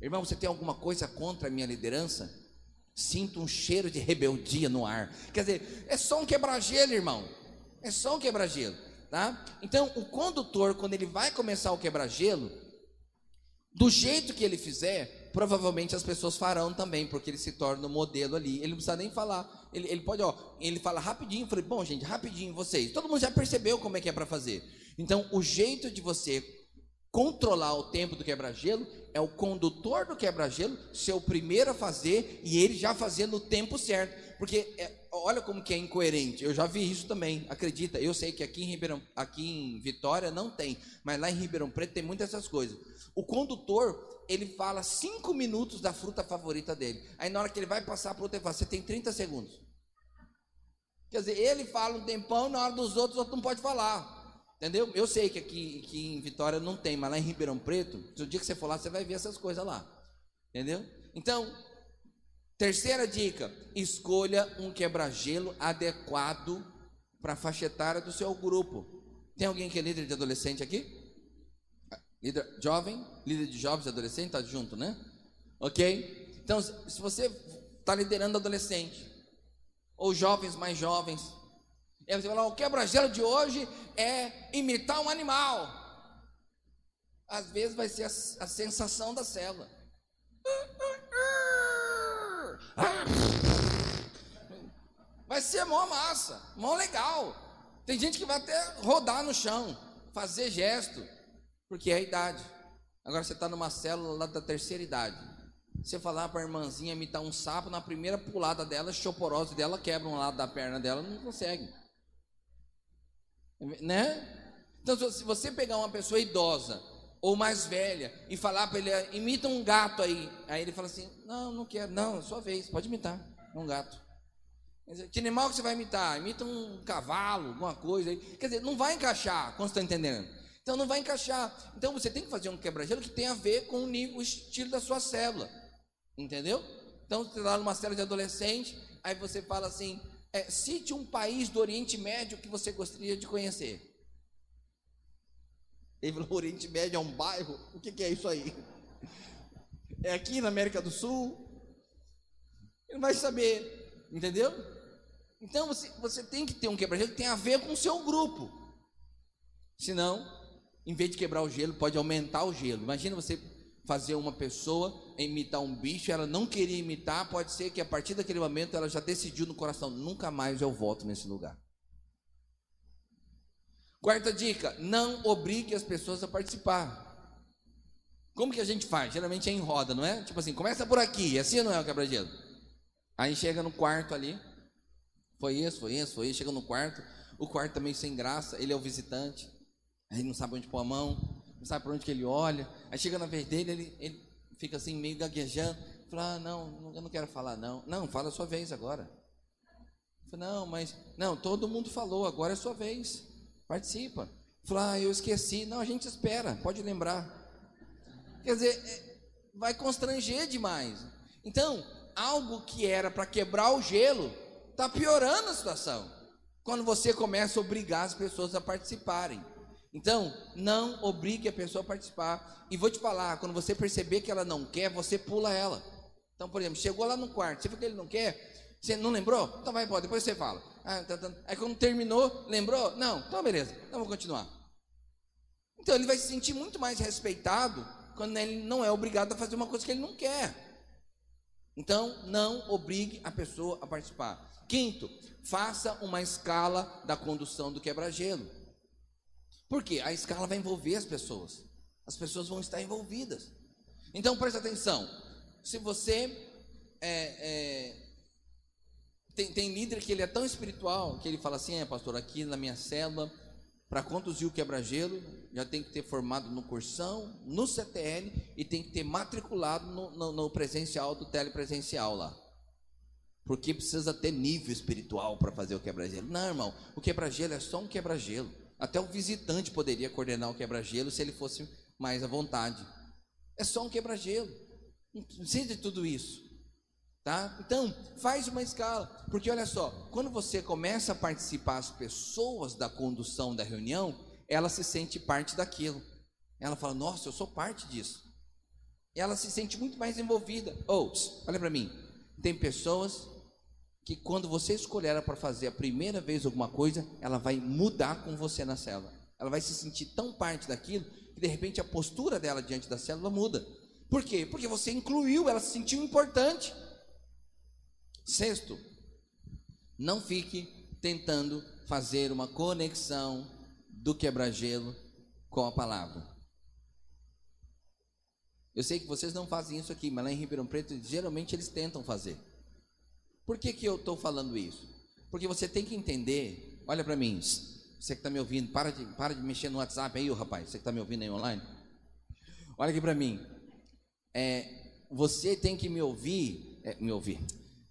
Irmão, você tem alguma coisa contra a minha liderança? Sinto um cheiro de rebeldia no ar. Quer dizer, é só um quebra-gelo, irmão. É só um quebra-gelo, tá? Então, o condutor, quando ele vai começar o quebra-gelo, do jeito que ele fizer, provavelmente as pessoas farão também, porque ele se torna o um modelo ali. Ele não precisa nem falar. Ele, ele pode, ó, ele fala rapidinho. Eu falei, bom, gente, rapidinho vocês. Todo mundo já percebeu como é que é para fazer. Então, o jeito de você controlar o tempo do quebra-gelo é o condutor do quebra-gelo ser o primeiro a fazer e ele já fazer no tempo certo. Porque é, olha como que é incoerente. Eu já vi isso também, acredita. Eu sei que aqui em Ribeirão, aqui em Vitória não tem, mas lá em Ribeirão Preto tem muitas dessas coisas. O condutor, ele fala cinco minutos da fruta favorita dele. Aí na hora que ele vai passar para outro, ele fala, você tem 30 segundos. Quer dizer, ele fala um tempão, na hora dos outros, o outro não pode falar. Entendeu? Eu sei que aqui, aqui em Vitória não tem, mas lá em Ribeirão Preto, o dia que você for lá, você vai ver essas coisas lá. Entendeu? Então, terceira dica: escolha um quebra-gelo adequado para a faixa etária do seu grupo. Tem alguém que é líder de adolescente aqui? Líder jovem? Líder de jovens e adolescentes? Está junto, né? Ok? Então, se você está liderando adolescente, ou jovens mais jovens, e você fala, o quebra-gelo de hoje é imitar um animal. Às vezes vai ser a, a sensação da célula. Vai ser mó massa, mó legal. Tem gente que vai até rodar no chão, fazer gesto, porque é a idade. Agora você está numa célula lá da terceira idade. Você falar para a irmãzinha imitar um sapo, na primeira pulada dela, choporose dela, quebra um lado da perna dela, não consegue. Né? Então, se você pegar uma pessoa idosa ou mais velha e falar para ele, imita um gato aí, aí ele fala assim: Não, não quero, não, é sua vez, pode imitar, um gato. Que animal que você vai imitar? Imita um cavalo, alguma coisa aí. Quer dizer, não vai encaixar, como você está entendendo? Então não vai encaixar. Então você tem que fazer um quebra-gelo que tenha a ver com o estilo da sua célula. Entendeu? Então você está numa célula de adolescente, aí você fala assim: é, cite um país do Oriente Médio que você gostaria de conhecer. Ele falou: Oriente Médio é um bairro? O que, que é isso aí? É aqui na América do Sul? Ele vai saber, entendeu? Então você, você tem que ter um quebra-gelo que tem a ver com o seu grupo. Senão, em vez de quebrar o gelo, pode aumentar o gelo. Imagina você fazer uma pessoa imitar um bicho, ela não queria imitar, pode ser que a partir daquele momento ela já decidiu no coração: nunca mais eu volto nesse lugar. Quarta dica: não obrigue as pessoas a participar. Como que a gente faz? Geralmente é em roda, não é? Tipo assim, começa por aqui, assim não é o quebra-gelo? Aí chega no quarto ali, foi isso, foi isso, foi isso, chega no quarto, o quarto também sem graça, ele é o visitante, aí não sabe onde pôr a mão, não sabe para onde que ele olha, aí chega na vez dele, ele, ele fica assim meio gaguejando, fala, ah, não, eu não quero falar não, não, fala a sua vez agora. Fala, não, mas, não, todo mundo falou, agora é a sua vez, participa. Fala, ah, eu esqueci, não, a gente espera, pode lembrar. Quer dizer, é, vai constranger demais. Então, algo que era para quebrar o gelo, está piorando a situação. Quando você começa a obrigar as pessoas a participarem. Então, não obrigue a pessoa a participar. E vou te falar, quando você perceber que ela não quer, você pula ela. Então, por exemplo, chegou lá no quarto, você viu que ele não quer, você não lembrou? Então vai embora, depois você fala. Ah, tá, tá. Aí quando terminou, lembrou? Não, então beleza, então vou continuar. Então ele vai se sentir muito mais respeitado quando ele não é obrigado a fazer uma coisa que ele não quer. Então, não obrigue a pessoa a participar. Quinto, faça uma escala da condução do quebra-gelo. Por quê? A escala vai envolver as pessoas. As pessoas vão estar envolvidas. Então, preste atenção. Se você é, é, tem, tem líder que ele é tão espiritual que ele fala assim: é, pastor, aqui na minha célula para conduzir o quebra-gelo, já tem que ter formado no cursão, no CTL e tem que ter matriculado no, no, no presencial do telepresencial lá. Porque precisa ter nível espiritual para fazer o quebra-gelo. Não, irmão, o quebra-gelo é só um quebra-gelo. Até o visitante poderia coordenar o quebra-gelo se ele fosse mais à vontade. É só um quebra-gelo. Não precisa de tudo isso. Tá? Então, faz uma escala, porque olha só, quando você começa a participar as pessoas da condução da reunião, ela se sente parte daquilo. Ela fala: "Nossa, eu sou parte disso". Ela se sente muito mais envolvida. Ou, oh, olha para mim. Tem pessoas que quando você escolher ela para fazer a primeira vez alguma coisa, ela vai mudar com você na célula. Ela vai se sentir tão parte daquilo que de repente a postura dela diante da célula muda. Por quê? Porque você incluiu, ela se sentiu importante. Sexto, não fique tentando fazer uma conexão do quebra-gelo com a palavra. Eu sei que vocês não fazem isso aqui, mas lá em Ribeirão Preto, geralmente eles tentam fazer. Por que, que eu estou falando isso? Porque você tem que entender, olha para mim, você que está me ouvindo, para de, para de mexer no WhatsApp aí, rapaz, você que está me ouvindo aí online. Olha aqui para mim. É, você tem que me ouvir, é, me ouvir,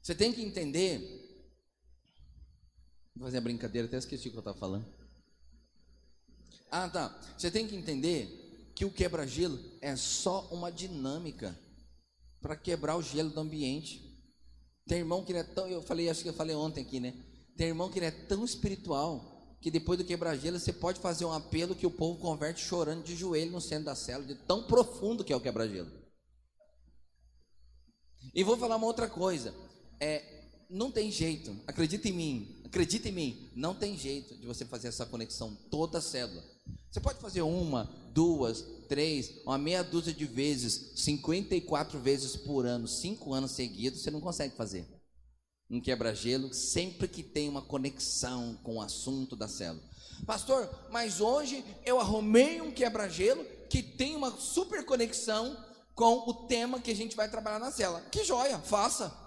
você tem que entender. Vou fazer a brincadeira, até esqueci o que eu estava falando. Ah, tá. Você tem que entender que o quebra-gelo é só uma dinâmica para quebrar o gelo do ambiente. Tem irmão que ele é tão, eu falei, acho que eu falei ontem aqui, né? Tem irmão que é tão espiritual que depois do quebra-gelo você pode fazer um apelo que o povo converte chorando de joelho no centro da cela, de tão profundo que é o quebra-gelo. E vou falar uma outra coisa é, não tem jeito, acredita em mim, acredita em mim, não tem jeito de você fazer essa conexão toda a célula. Você pode fazer uma, duas, três, uma meia dúzia de vezes, 54 vezes por ano, cinco anos seguidos, você não consegue fazer. Um quebra-gelo, sempre que tem uma conexão com o assunto da célula. Pastor, mas hoje eu arrumei um quebra-gelo que tem uma super conexão com o tema que a gente vai trabalhar na célula. Que joia, faça.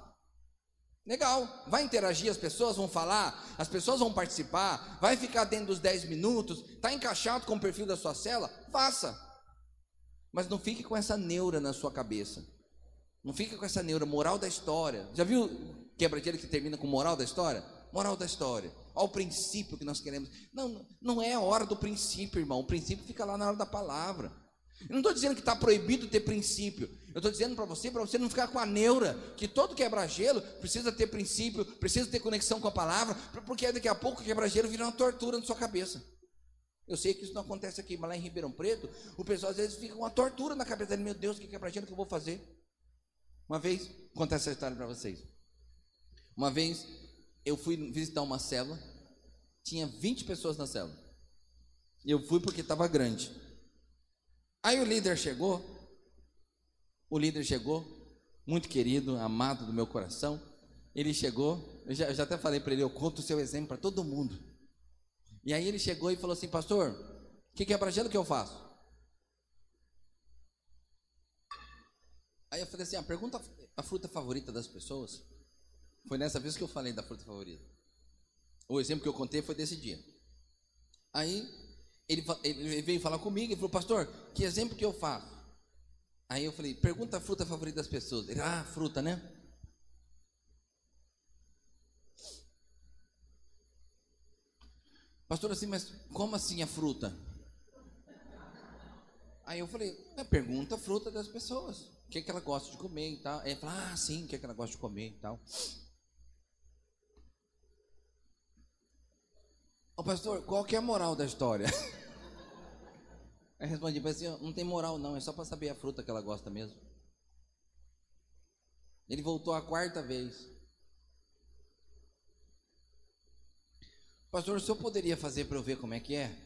Legal, vai interagir, as pessoas vão falar, as pessoas vão participar, vai ficar dentro dos 10 minutos, está encaixado com o perfil da sua cela? Faça. Mas não fique com essa neura na sua cabeça. Não fique com essa neura, moral da história. Já viu quebra-gelo que termina com moral da história? Moral da história. Olha o princípio que nós queremos. Não, não é a hora do princípio, irmão. O princípio fica lá na hora da palavra. Eu não estou dizendo que está proibido ter princípio. Eu estou dizendo para você, para você não ficar com a neura, que todo quebra-gelo precisa ter princípio, precisa ter conexão com a palavra, porque daqui a pouco o quebra-gelo vira uma tortura na sua cabeça. Eu sei que isso não acontece aqui, mas lá em Ribeirão Preto, o pessoal às vezes fica com uma tortura na cabeça dele, meu Deus, que quebra-gelo que eu vou fazer? Uma vez, contar essa história para vocês. Uma vez, eu fui visitar uma célula, tinha 20 pessoas na célula. Eu fui porque estava grande. Aí o líder chegou, o líder chegou, muito querido, amado do meu coração. Ele chegou, eu já, eu já até falei para ele, eu conto o seu exemplo para todo mundo. E aí ele chegou e falou assim, pastor, o que, que é para gelo que eu faço? Aí eu falei assim, ah, pergunta a fruta favorita das pessoas. Foi nessa vez que eu falei da fruta favorita. O exemplo que eu contei foi desse dia. Aí ele, ele veio falar comigo e falou, pastor, que exemplo que eu faço? Aí eu falei, pergunta a fruta favorita das pessoas. Ele, ah, fruta, né? Pastor, assim, mas como assim a fruta? Aí eu falei, é, pergunta a fruta das pessoas. O que, é que ela gosta de comer e tal. Aí ele falou, ah, sim, o que, é que ela gosta de comer e tal. Ô pastor, qual que é a moral da história? Aí respondi assim, não tem moral não, é só para saber a fruta que ela gosta mesmo. Ele voltou a quarta vez. Pastor, o senhor poderia fazer para eu ver como é que é?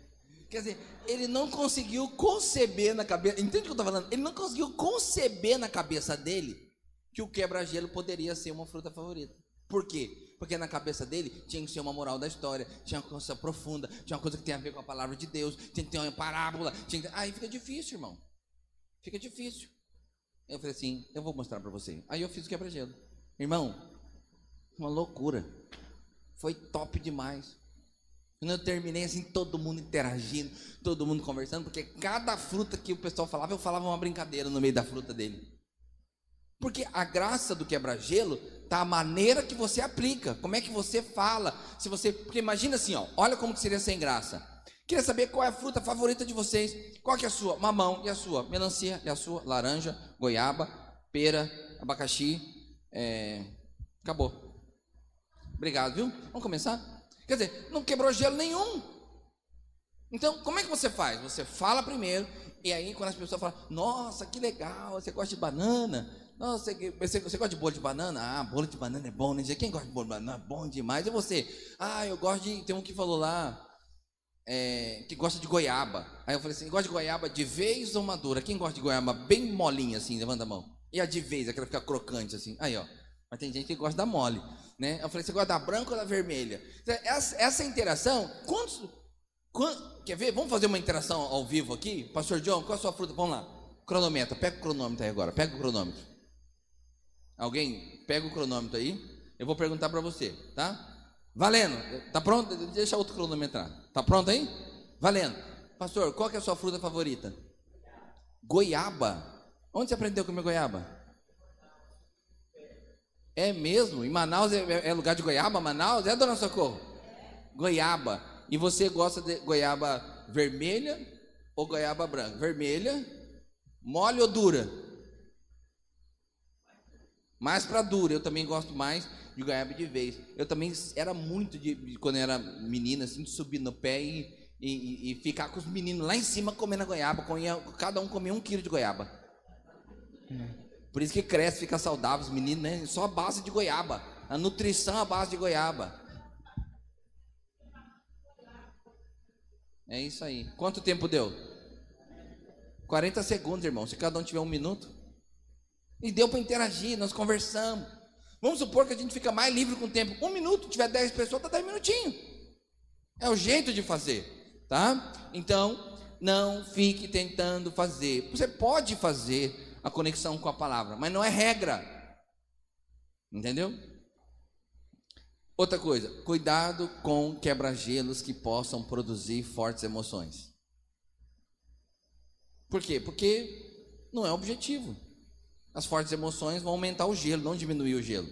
Quer dizer, ele não conseguiu conceber na cabeça. Entende o que eu estou falando? Ele não conseguiu conceber na cabeça dele que o quebra-gelo poderia ser uma fruta favorita. Por quê? Porque na cabeça dele tinha que ser uma moral da história, tinha uma coisa profunda, tinha uma coisa que tem a ver com a palavra de Deus, tinha que ter uma parábola. Tinha que... Aí fica difícil, irmão. Fica difícil. Eu falei assim: eu vou mostrar para você. Aí eu fiz o quebra-gelo. Irmão, uma loucura. Foi top demais. Quando eu terminei assim, todo mundo interagindo, todo mundo conversando, porque cada fruta que o pessoal falava, eu falava uma brincadeira no meio da fruta dele. Porque a graça do quebra-gelo tá a maneira que você aplica, como é que você fala. Se você, porque imagina assim, ó, olha como que seria sem graça. Queria saber qual é a fruta favorita de vocês. Qual que é a sua? Mamão e a sua? Melancia e a sua? Laranja, goiaba, pera, abacaxi. É... Acabou. Obrigado, viu? Vamos começar? Quer dizer, não quebrou gelo nenhum. Então, como é que você faz? Você fala primeiro, e aí quando as pessoas falam, nossa, que legal, você gosta de banana? Nossa, você, você, você, gosta de bolo de banana? Ah, bolo de banana é bom, né? Quem gosta de bolo de banana? É bom demais. E você? Ah, eu gosto de. Tem um que falou lá. É, que gosta de goiaba. Aí eu falei assim: gosta de goiaba de vez ou madura? Quem gosta de goiaba bem molinha assim? Levanta a mão. E a de vez, aquela que fica crocante assim. Aí, ó. Mas tem gente que gosta da mole. Né? Eu falei: você gosta da branca ou da vermelha? Essa, essa interação, quantos. Quer ver? Vamos fazer uma interação ao vivo aqui? Pastor John, qual a sua fruta? Vamos lá. Cronômetro, pega o cronômetro aí agora. Pega o cronômetro. Alguém pega o cronômetro aí. Eu vou perguntar para você, tá? Valendo. Tá pronto? Deixa outro cronômetro entrar. Tá pronto aí? Valendo. Pastor, qual é a sua fruta favorita? Goiaba. Onde você aprendeu a comer goiaba? É mesmo? Em Manaus é, é lugar de goiaba? Manaus? É, dona Socorro? Goiaba. E você gosta de goiaba vermelha ou goiaba branca? Vermelha, mole ou dura? Mais para dura, eu também gosto mais de goiaba de vez. Eu também era muito de, quando eu era menina, assim, de subir no pé e, e, e, ficar com os meninos lá em cima comendo a goiaba. Comia, cada um comia um quilo de goiaba. Por isso que cresce, fica saudável os meninos, né? Só a base de goiaba. A nutrição é a base de goiaba. É isso aí. Quanto tempo deu? 40 segundos, irmão. Se cada um tiver um minuto. E deu para interagir, nós conversamos. Vamos supor que a gente fica mais livre com o tempo. Um minuto, tiver dez pessoas, dá dez minutinhos. É o jeito de fazer, tá? Então, não fique tentando fazer. Você pode fazer a conexão com a palavra, mas não é regra. Entendeu? Outra coisa, cuidado com quebra-gelos que possam produzir fortes emoções. Por quê? Porque não é objetivo as fortes emoções vão aumentar o gelo, não diminuir o gelo.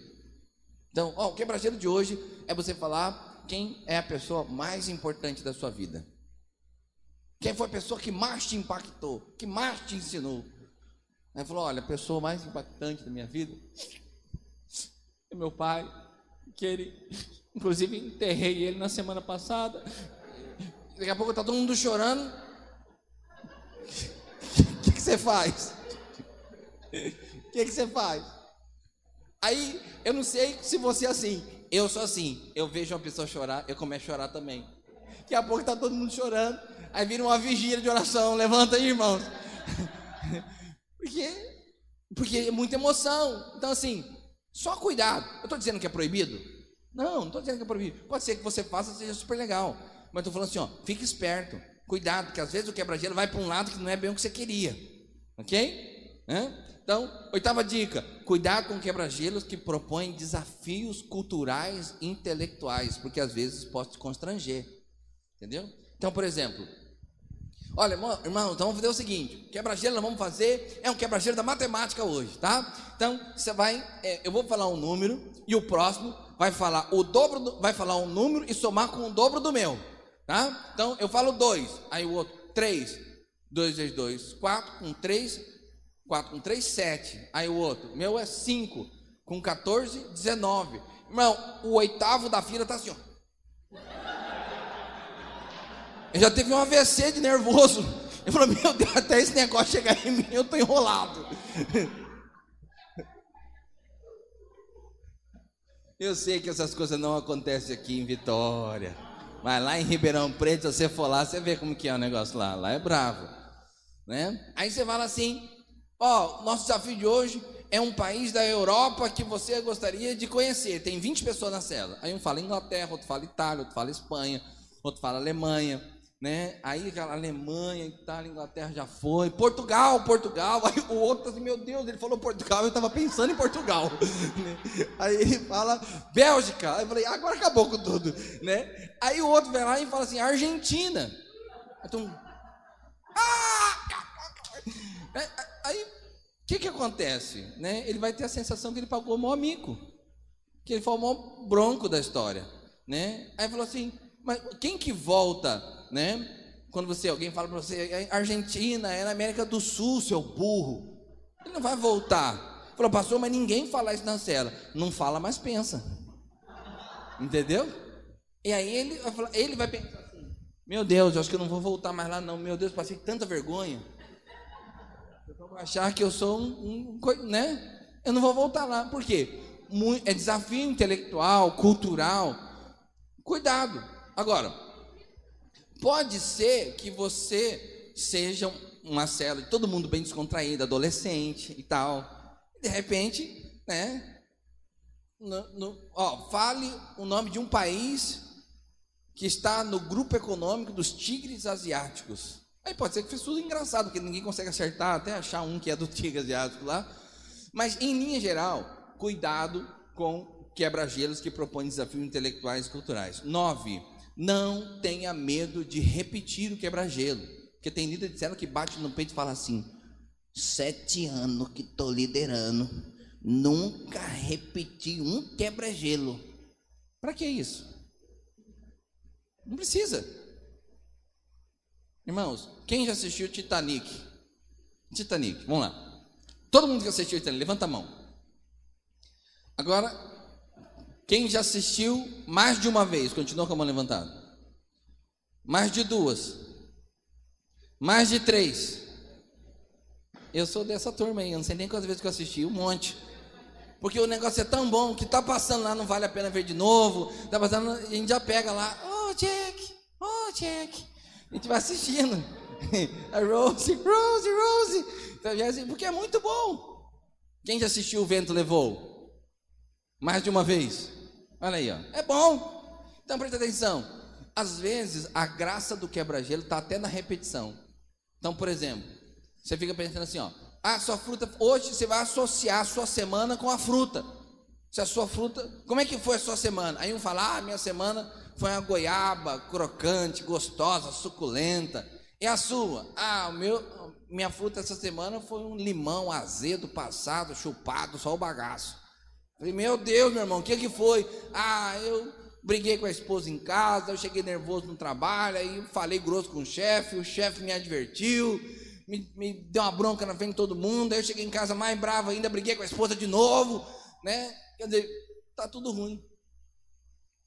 Então, ó, o quebra-gelo de hoje é você falar quem é a pessoa mais importante da sua vida. Quem foi a pessoa que mais te impactou, que mais te ensinou. Aí falou: olha, a pessoa mais impactante da minha vida é meu pai, que ele, inclusive, enterrei ele na semana passada. Daqui a pouco está todo mundo chorando. O que, que você faz? O que, que você faz? Aí, eu não sei se você é assim. Eu sou assim. Eu vejo uma pessoa chorar, eu começo a chorar também. Daqui a pouco está todo mundo chorando. Aí vira uma vigília de oração. Levanta aí, irmãos. Porque, porque é muita emoção. Então, assim, só cuidado. Eu estou dizendo que é proibido? Não, não estou dizendo que é proibido. Pode ser que você faça, seja super legal. Mas estou falando assim, ó, fique esperto. Cuidado, porque às vezes o quebra-gelo vai para um lado que não é bem o que você queria. Ok? Então, oitava dica: cuidar com quebra-gelos que propõem desafios culturais e intelectuais, porque às vezes pode te constranger. Entendeu? Então, por exemplo, olha, irmão, então vamos fazer o seguinte: quebra-gelo vamos fazer é um quebra-gelo da matemática hoje, tá? Então, você vai, é, eu vou falar um número e o próximo vai falar o dobro, do, vai falar um número e somar com o dobro do meu, tá? Então, eu falo dois, aí o outro três, dois vezes dois, quatro, com três, quatro com três, sete, aí o outro, meu é cinco, com 14, 19. Irmão, o oitavo da fila tá assim, ó. Eu já teve um AVC de nervoso. Eu falei, meu Deus, até esse negócio chegar em mim, eu tô enrolado. Eu sei que essas coisas não acontecem aqui em Vitória. Mas lá em Ribeirão Preto, se você for lá, você vê como que é o negócio lá. Lá é bravo. Né? Aí você fala assim: ó, nosso desafio de hoje é um país da Europa que você gostaria de conhecer. Tem 20 pessoas na cela. Aí um fala Inglaterra, outro fala Itália, outro fala Espanha, outro fala Alemanha né? Aí a Alemanha, Itália, Inglaterra já foi, Portugal, Portugal. Aí o outro assim, meu Deus, ele falou Portugal, eu estava pensando em Portugal. Né? Aí ele fala Bélgica. Aí eu falei, agora acabou com tudo, né? Aí o outro vai lá e fala assim, Argentina. Então, ah! Aí o que que acontece, né? Ele vai ter a sensação que ele pagou o maior mico, que ele foi o maior bronco da história, né? Aí falou assim, mas quem que volta né? Quando você alguém fala para você, é Argentina é na América do Sul, seu burro. Ele não vai voltar. Falou, pastor, mas ninguém fala isso na cela. Não fala, mas pensa. Entendeu? E aí ele, ele vai pensar assim: Meu Deus, eu acho que eu não vou voltar mais lá, não. Meu Deus, passei tanta vergonha. Vou achar que eu sou um, um, né? Eu não vou voltar lá. Por quê? É desafio intelectual, cultural. Cuidado. Agora, Pode ser que você seja uma célula de todo mundo bem descontraído, adolescente e tal. De repente, né? No, no, ó, fale o nome de um país que está no grupo econômico dos tigres asiáticos. Aí pode ser que fez tudo engraçado, porque ninguém consegue acertar, até achar um que é do tigre asiático lá. Mas, em linha geral, cuidado com quebra-gelos que propõem desafios intelectuais e culturais. Nove não tenha medo de repetir o quebra-gelo. Porque tem líder dizendo que bate no peito e fala assim: sete anos que estou liderando, nunca repeti um quebra-gelo. Para que isso? Não precisa. Irmãos, quem já assistiu Titanic? Titanic, vamos lá. Todo mundo que assistiu Titanic, levanta a mão. Agora, quem já assistiu mais de uma vez, continua com a mão levantada. Mais de duas. Mais de três. Eu sou dessa turma aí, eu não sei nem quantas vezes que eu assisti, um monte. Porque o negócio é tão bom que tá passando lá, não vale a pena ver de novo. Tá passando, a gente já pega lá, oh Jack, oh Jack. A gente vai assistindo. A Rose, Rose, Rose. Então, assim, porque é muito bom. Quem já assistiu O Vento Levou? Mais de uma vez. Olha aí, ó. É bom. Então presta atenção. Às vezes a graça do quebra-gelo está até na repetição. Então, por exemplo, você fica pensando assim, ó. Ah, sua fruta. Hoje você vai associar a sua semana com a fruta. Se a sua fruta. Como é que foi a sua semana? Aí um fala, ah, minha semana foi uma goiaba crocante, gostosa, suculenta. E a sua? Ah, o meu, minha fruta essa semana foi um limão azedo, passado, chupado, só o bagaço. Falei, meu Deus, meu irmão, o que, que foi? Ah, eu briguei com a esposa em casa, eu cheguei nervoso no trabalho, aí falei grosso com o chefe, o chefe me advertiu, me, me, deu uma bronca na frente de todo mundo, aí eu cheguei em casa mais bravo ainda, briguei com a esposa de novo, né? Quer dizer, tá tudo ruim.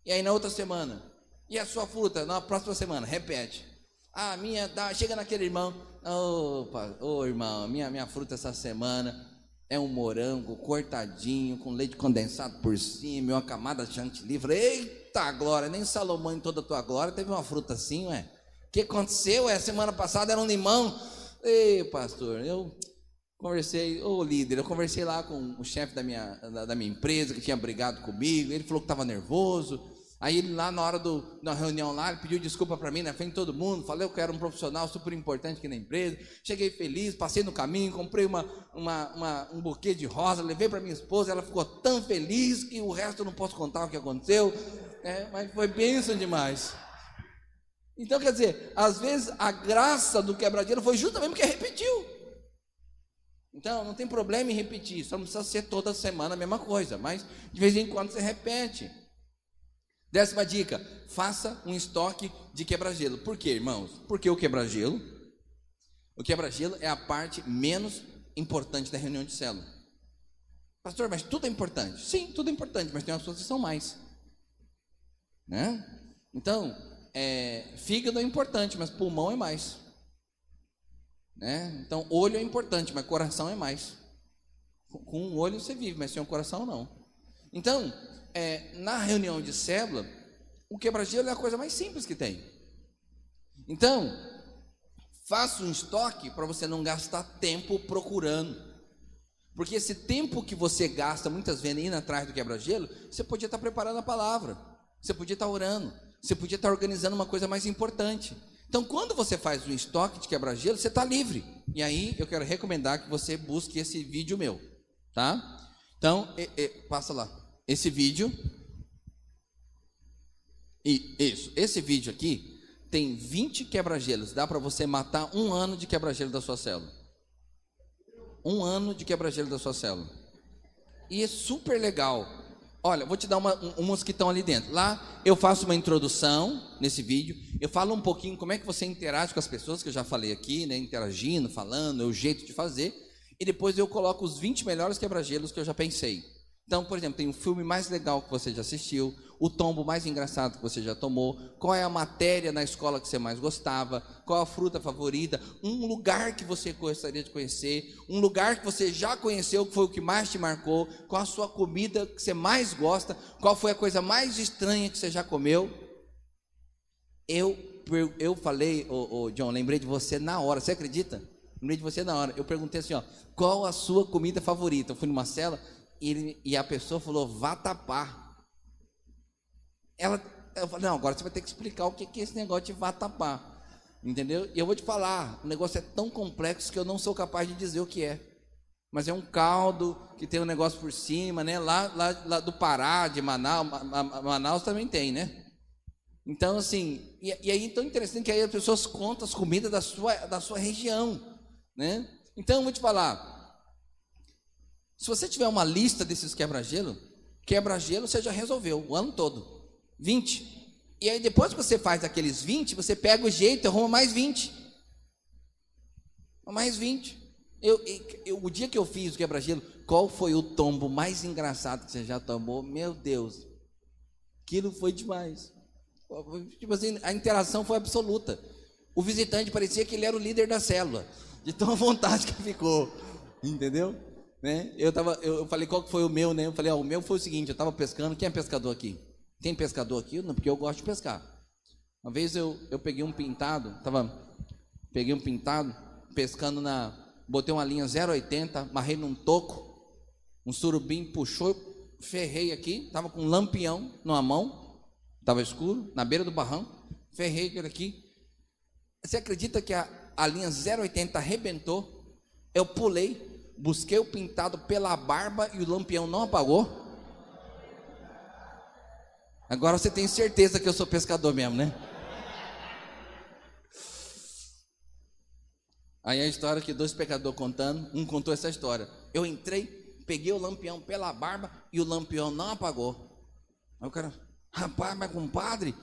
E aí na outra semana, e a sua fruta? Na próxima semana, repete. Ah, minha, dá, chega naquele irmão, opa, ô oh, irmão, minha, minha fruta essa semana é um morango cortadinho, com leite condensado por cima, uma camada de chantilly. Falei, eita glória, nem Salomão em toda a tua glória teve uma fruta assim, ué. O que aconteceu? É, semana passada era um limão. Ei, pastor, eu conversei, ô líder, eu conversei lá com o chefe da minha, da, da, minha empresa, que tinha brigado comigo, ele falou que estava nervoso. Aí ele lá na hora do, da reunião lá, ele pediu desculpa para mim na frente de todo mundo, falei que eu era um profissional super importante aqui na empresa. Cheguei feliz, passei no caminho, comprei uma, uma, uma um buquê de rosa, levei para minha esposa, ela ficou tão feliz que o resto eu não posso contar o que aconteceu, é, mas foi bênção demais. Então, quer dizer, às vezes a graça do quebra-gelo foi justamente porque repetiu. Então, não tem problema em repetir, só não precisa ser toda semana a mesma coisa, mas de vez em quando você repete. Décima dica: faça um estoque de quebra-gelo. Por quê, irmãos? Porque o quebra-gelo, o quebra-gelo é a parte menos importante da reunião de célula. Pastor, mas tudo é importante. Sim, tudo é importante, mas tem umas pessoas que são mais. Né? Então, é, fígado é importante, mas pulmão é mais. Né? Então, olho é importante, mas coração é mais. Com um olho você vive, mas sem um coração não. Então, é, na reunião de célula, o quebra-gelo é a coisa mais simples que tem. Então, faça um estoque para você não gastar tempo procurando. Porque esse tempo que você gasta muitas vezes indo atrás do quebra-gelo, você podia estar preparando a palavra, você podia estar orando, você podia estar organizando uma coisa mais importante. Então, quando você faz um estoque de quebra-gelo, você está livre. E aí, eu quero recomendar que você busque esse vídeo meu, tá? Então, e, e, passa lá esse vídeo. E isso, esse vídeo aqui tem 20 quebra-gelos. Dá para você matar um ano de quebra-gelo da sua célula. Um ano de quebra-gelo da sua célula. E é super legal. Olha, vou te dar uma, um, umas que estão ali dentro. Lá eu faço uma introdução nesse vídeo. Eu falo um pouquinho como é que você interage com as pessoas, que eu já falei aqui, né? Interagindo, falando, é o jeito de fazer. E depois eu coloco os 20 melhores quebra-gelos que eu já pensei. Então, por exemplo, tem o filme mais legal que você já assistiu, o tombo mais engraçado que você já tomou, qual é a matéria na escola que você mais gostava, qual a fruta favorita, um lugar que você gostaria de conhecer, um lugar que você já conheceu, que foi o que mais te marcou, qual a sua comida que você mais gosta, qual foi a coisa mais estranha que você já comeu. Eu, eu falei, oh, oh, John, lembrei de você na hora, você acredita? Lembrei de você na hora. Eu perguntei assim, ó, qual a sua comida favorita? Eu fui numa cela, e, ele, e a pessoa falou, vá tapar. Ela, eu falei, não, agora você vai ter que explicar o que, é esse negócio de vá tapar. Entendeu? E eu vou te falar, o negócio é tão complexo que eu não sou capaz de dizer o que é. Mas é um caldo que tem um negócio por cima, né? Lá, lá, lá do Pará, de Manaus, Manaus também tem, né? Então, assim, e, e aí tão interessante que aí as pessoas contam as comidas da sua, da sua região, né? Então, eu vou te falar, se você tiver uma lista desses quebra-gelo, quebra-gelo você já resolveu o ano todo. 20. E aí depois que você faz aqueles 20, você pega o jeito e arruma mais 20. Mais 20. Eu, eu, o dia que eu fiz o quebra-gelo, qual foi o tombo mais engraçado que você já tomou? Meu Deus. Aquilo foi demais. Tipo assim, a interação foi absoluta. O visitante parecia que ele era o líder da célula, de tão vontade que ficou. Entendeu? Né? Eu, tava, eu falei qual que foi o meu, né? Eu falei, o meu foi o seguinte, eu estava pescando, quem é pescador aqui? Tem pescador aqui? Não, porque eu gosto de pescar. Uma vez eu, eu peguei um pintado, tava, peguei um pintado, pescando na, botei uma linha 0,80, marrei num toco, um surubim puxou, ferrei aqui, tava com um lampião numa mão, tava escuro, na beira do barranco, ferrei aquele aqui. Você acredita que a, a linha 0,80 arrebentou? Eu pulei, busquei o pintado pela barba e o lampião não apagou. Agora você tem certeza que eu sou pescador mesmo, né? Aí a história que dois pecadores contando, um contou essa história. Eu entrei, peguei o lampião pela barba e o lampião não apagou. Aí o cara, rapaz, mas compadre,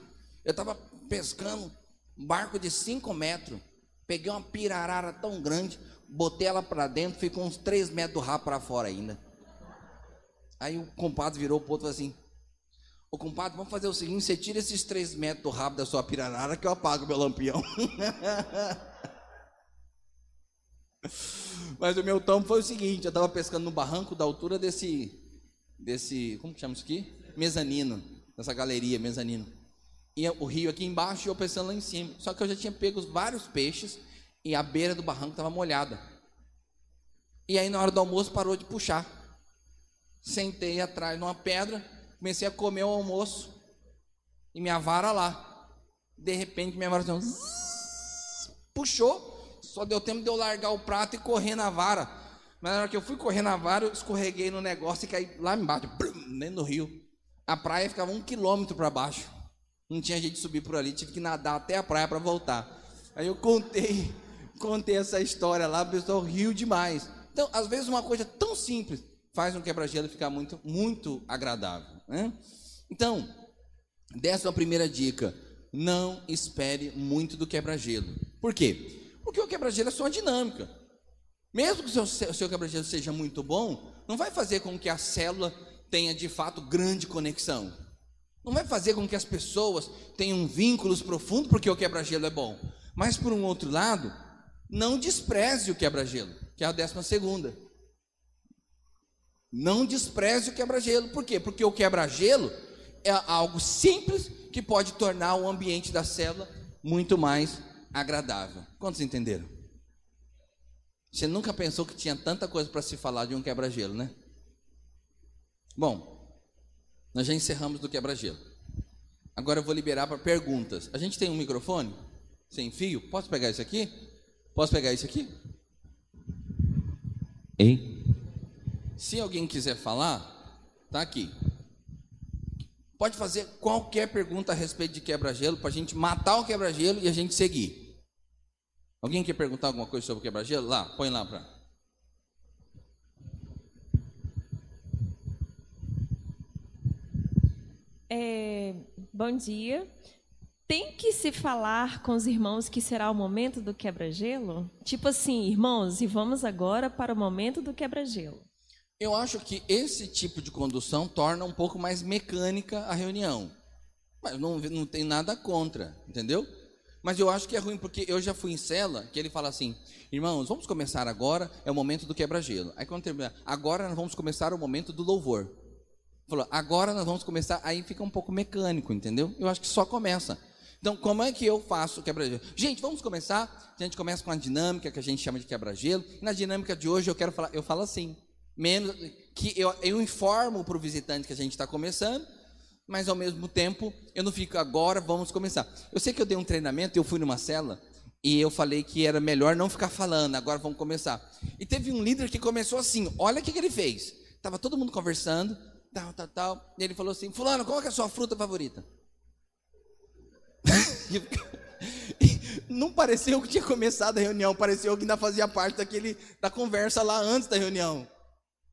eu estava pescando um barco de 5 metros, peguei uma pirarara tão grande, botei ela para dentro, ficou uns 3 metros do rabo para fora ainda. Aí o compadre virou pro outro assim: Ô compadre, vamos fazer o seguinte: você tira esses 3 metros do rabo da sua pirarara que eu apago meu lampião. Mas o meu tombo foi o seguinte: eu estava pescando no barranco da altura desse, desse, como que chama isso aqui? Mezanino, dessa galeria, mezanino. E o rio aqui embaixo e eu pescando lá em cima. Só que eu já tinha pego vários peixes e a beira do barranco estava molhada. E aí, na hora do almoço, parou de puxar. Sentei atrás numa pedra, comecei a comer o almoço. e minha vara lá. De repente, minha vara assim, puxou, só deu tempo de eu largar o prato e correr na vara. Mas na hora que eu fui correr na vara, eu escorreguei no negócio e caí lá embaixo, dentro do rio. A praia ficava um quilômetro para baixo. Não tinha jeito de subir por ali, tive que nadar até a praia para voltar. Aí eu contei, contei essa história lá, o pessoal riu demais. Então, às vezes uma coisa tão simples faz um quebra-gelo ficar muito, muito agradável. Né? Então, dessa é a primeira dica. Não espere muito do quebra-gelo. Por quê? Porque o quebra-gelo é só uma dinâmica. Mesmo que o seu, seu quebra-gelo seja muito bom, não vai fazer com que a célula tenha de fato grande conexão. Não vai fazer com que as pessoas tenham vínculos profundos porque o quebra-gelo é bom. Mas por um outro lado, não despreze o quebra-gelo, que é a décima segunda. Não despreze o quebra-gelo. Por quê? Porque o quebra-gelo é algo simples que pode tornar o ambiente da célula muito mais agradável. Quantos entenderam? Você nunca pensou que tinha tanta coisa para se falar de um quebra-gelo, né? Bom, nós já encerramos do quebra-gelo. Agora eu vou liberar para perguntas. A gente tem um microfone sem fio? Posso pegar isso aqui? Posso pegar isso aqui? Hein? Se alguém quiser falar, tá aqui. Pode fazer qualquer pergunta a respeito de quebra-gelo para a gente matar o quebra-gelo e a gente seguir. Alguém quer perguntar alguma coisa sobre o quebra-gelo? Lá, põe lá para. É, bom dia. Tem que se falar com os irmãos que será o momento do quebra-gelo? Tipo assim, irmãos, e vamos agora para o momento do quebra-gelo. Eu acho que esse tipo de condução torna um pouco mais mecânica a reunião. Mas não, não tem nada contra, entendeu? Mas eu acho que é ruim porque eu já fui em cela que ele fala assim: irmãos, vamos começar agora, é o momento do quebra-gelo. Aí quando termina, agora nós vamos começar o momento do louvor. Falou, agora nós vamos começar, aí fica um pouco mecânico, entendeu? Eu acho que só começa. Então, como é que eu faço o quebra-gelo? Gente, vamos começar. A gente começa com a dinâmica que a gente chama de quebra-gelo. Na dinâmica de hoje eu quero falar, eu falo assim: menos que eu, eu informo para o visitante que a gente está começando, mas ao mesmo tempo eu não fico agora, vamos começar. Eu sei que eu dei um treinamento, eu fui numa cela e eu falei que era melhor não ficar falando, agora vamos começar. E teve um líder que começou assim, olha o que, que ele fez. Tava todo mundo conversando, tal, tal, tal, e ele falou assim, fulano, qual é a sua fruta favorita? não pareceu que tinha começado a reunião, pareceu que ainda fazia parte daquele, da conversa lá antes da reunião.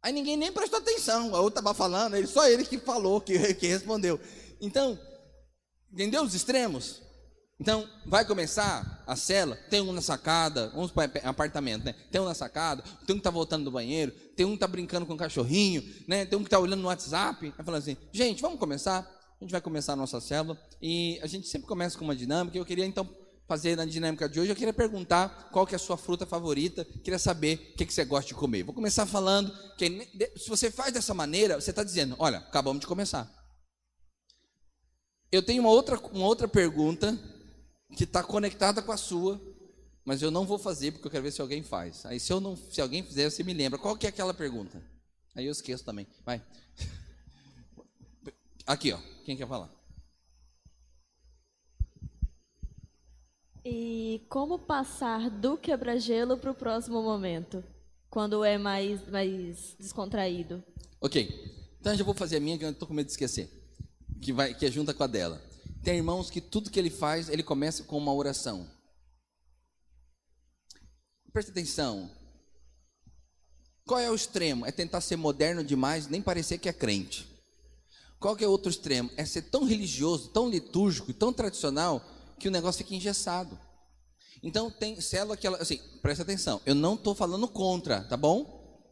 Aí ninguém nem prestou atenção. A outra estava falando, ele, só ele que falou, que, que respondeu. Então, entendeu os extremos? Então, vai começar a cela, tem um na sacada, vamos para apartamento, né? Tem um na sacada, tem um que está voltando do banheiro, tem um que está brincando com o cachorrinho, né? Tem um que está olhando no WhatsApp, vai falando assim, gente, vamos começar? A gente vai começar a nossa célula e a gente sempre começa com uma dinâmica. Eu queria então fazer na dinâmica de hoje, eu queria perguntar qual que é a sua fruta favorita, queria saber o que, que você gosta de comer. Vou começar falando que se você faz dessa maneira, você está dizendo, olha, acabamos de começar. Eu tenho uma outra, uma outra pergunta que está conectada com a sua, mas eu não vou fazer porque eu quero ver se alguém faz. Aí se eu não, se alguém fizer, você me lembra. Qual que é aquela pergunta? Aí eu esqueço também. Vai. Aqui, ó. Quem quer falar? E como passar do quebra-gelo para o próximo momento, quando é mais, mais descontraído? Ok. Então eu já vou fazer a minha, que eu estou com medo de esquecer, que, vai, que é junta com a dela. Tem irmãos que tudo que ele faz, ele começa com uma oração. Presta atenção. Qual é o extremo? É tentar ser moderno demais, nem parecer que é crente. Qual que é o outro extremo? É ser tão religioso, tão litúrgico, tão tradicional, que o negócio fica engessado. Então tem célula que ela, assim, presta atenção, eu não estou falando contra, tá bom?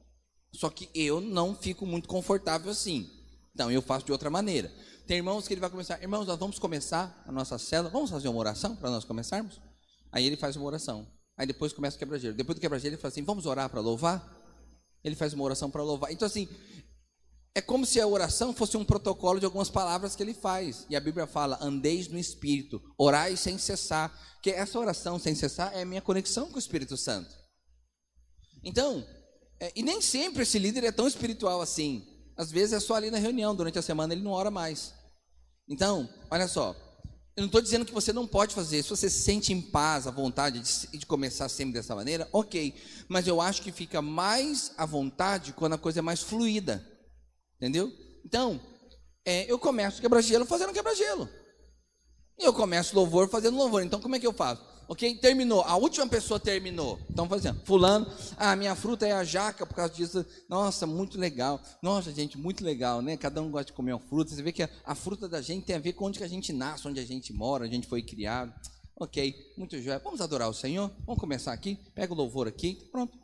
Só que eu não fico muito confortável assim. Então eu faço de outra maneira. Tem irmãos que ele vai começar, irmãos, nós vamos começar a nossa célula, vamos fazer uma oração para nós começarmos? Aí ele faz uma oração. Aí depois começa o quebra-gelo. Depois do quebra-gelo ele fala assim, vamos orar para louvar? Ele faz uma oração para louvar. Então assim, é como se a oração fosse um protocolo de algumas palavras que ele faz. E a Bíblia fala: andeis no Espírito, orai sem cessar. Que essa oração sem cessar é a minha conexão com o Espírito Santo. Então, é, e nem sempre esse líder é tão espiritual assim. Às vezes é só ali na reunião, durante a semana ele não ora mais. Então, olha só, Eu não estou dizendo que você não pode fazer. Se você se sente em paz, à vontade de, de, começar sempre dessa maneira, ok. Mas eu acho que fica mais à vontade quando a coisa é mais fluida. Entendeu? Então, é, eu começo quebra-gelo fazendo quebra-gelo. Eu começo louvor fazendo louvor. Então, como é que eu faço? Ok? Terminou. A última pessoa terminou. Então, fazendo. Fulano, ah, minha fruta é a jaca por causa disso. Nossa, muito legal. Nossa, gente, muito legal, né? Cada um gosta de comer uma fruta. Você vê que a, a fruta da gente tem a ver com onde que a gente nasce, onde a gente mora, onde a gente foi criado. Ok, muito jóia. Vamos adorar o Senhor? Vamos começar aqui? Pega o louvor aqui. Pronto.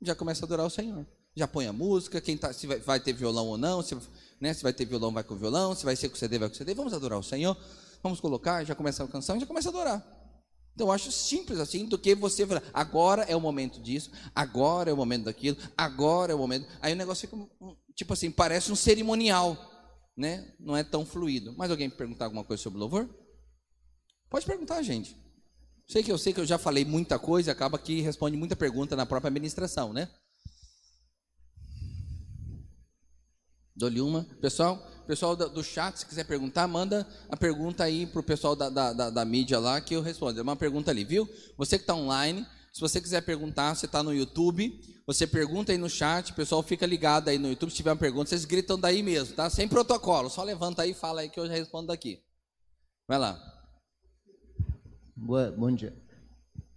Já começa a adorar o Senhor. Já põe a música, quem tá, se vai, vai ter violão ou não, se, né, se vai ter violão, vai com violão, se vai ser com CD, vai com CD. Vamos adorar o Senhor. Vamos colocar, já começa a canção, já começa a adorar. Então eu acho simples assim do que você falar, agora é o momento disso, agora é o momento daquilo, agora é o momento. Aí o negócio fica tipo assim, parece um cerimonial, né? Não é tão fluido. Mais alguém perguntar alguma coisa sobre louvor? Pode perguntar, gente. Sei que eu sei que eu já falei muita coisa, acaba que responde muita pergunta na própria administração, né? Dou-lhe uma. Pessoal, pessoal do chat, se quiser perguntar, manda a pergunta aí para o pessoal da, da, da, da, mídia lá que eu respondo. É uma pergunta ali, viu? Você que está online, se você quiser perguntar, você está no YouTube, você pergunta aí no chat, o pessoal fica ligado aí no YouTube. Se tiver uma pergunta, vocês gritam daí mesmo, tá? Sem protocolo, só levanta aí e fala aí que eu já respondo daqui. Vai lá. Boa, bom dia.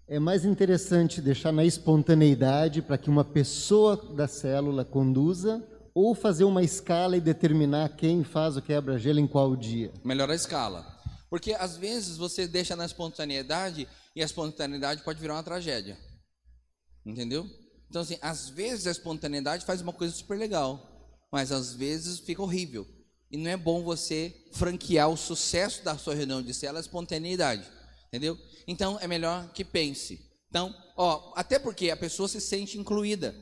É mais interessante deixar na espontaneidade para que uma pessoa da célula conduza ou fazer uma escala e determinar quem faz o quebra-gelo em qual dia? Melhor a escala. Porque às vezes você deixa na espontaneidade e a espontaneidade pode virar uma tragédia. Entendeu? Então, assim, às vezes a espontaneidade faz uma coisa super legal, mas às vezes fica horrível. E não é bom você franquear o sucesso da sua reunião de célula à espontaneidade. Entendeu? Então, é melhor que pense. Então, ó, até porque a pessoa se sente incluída.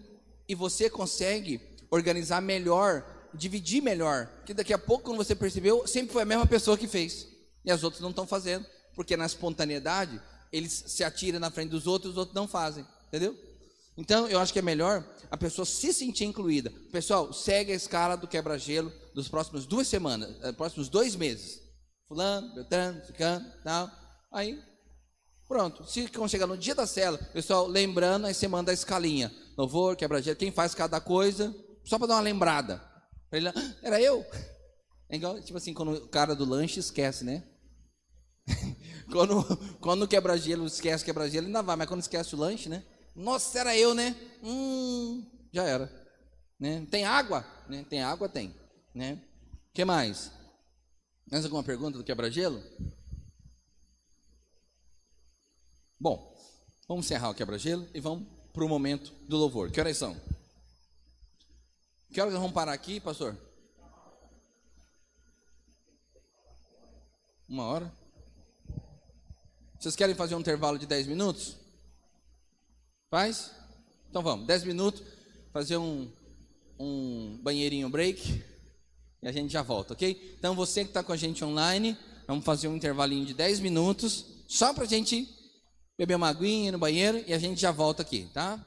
E você consegue organizar melhor, dividir melhor. Que daqui a pouco, quando você percebeu, sempre foi a mesma pessoa que fez. E as outras não estão fazendo. Porque na espontaneidade, eles se atiram na frente dos outros, os outros não fazem. Entendeu? Então, eu acho que é melhor a pessoa se sentir incluída. Pessoal, segue a escala do quebra-gelo dos próximos duas semanas, eh, próximos dois meses. Fulano, Beltrano, Cicano, tal. Aí, pronto. Se quando chegar no dia da cela, pessoal, lembrando, aí você manda a escalinha. Louvor, quebra-gelo, quem faz cada coisa, só para dar uma lembrada. Ele, ah, era eu? É igual, tipo assim, quando o cara do lanche esquece, né? quando, quando o quebra-gelo esquece o quebra-gelo, ainda vai, mas quando esquece o lanche, né? Nossa, era eu, né? Hum, já era. Né? Tem água? Né? Tem água? Tem. Né? que mais? Mais alguma pergunta do quebra-gelo? Bom, vamos encerrar o quebra-gelo e vamos para o momento do louvor. Que horas são? Que horas vamos parar aqui, pastor? Uma hora? Vocês querem fazer um intervalo de 10 minutos? Faz? Então vamos, 10 minutos, fazer um, um banheirinho break e a gente já volta, ok? Então você que está com a gente online, vamos fazer um intervalinho de 10 minutos, só para a gente beber uma aguinha no banheiro e a gente já volta aqui, tá?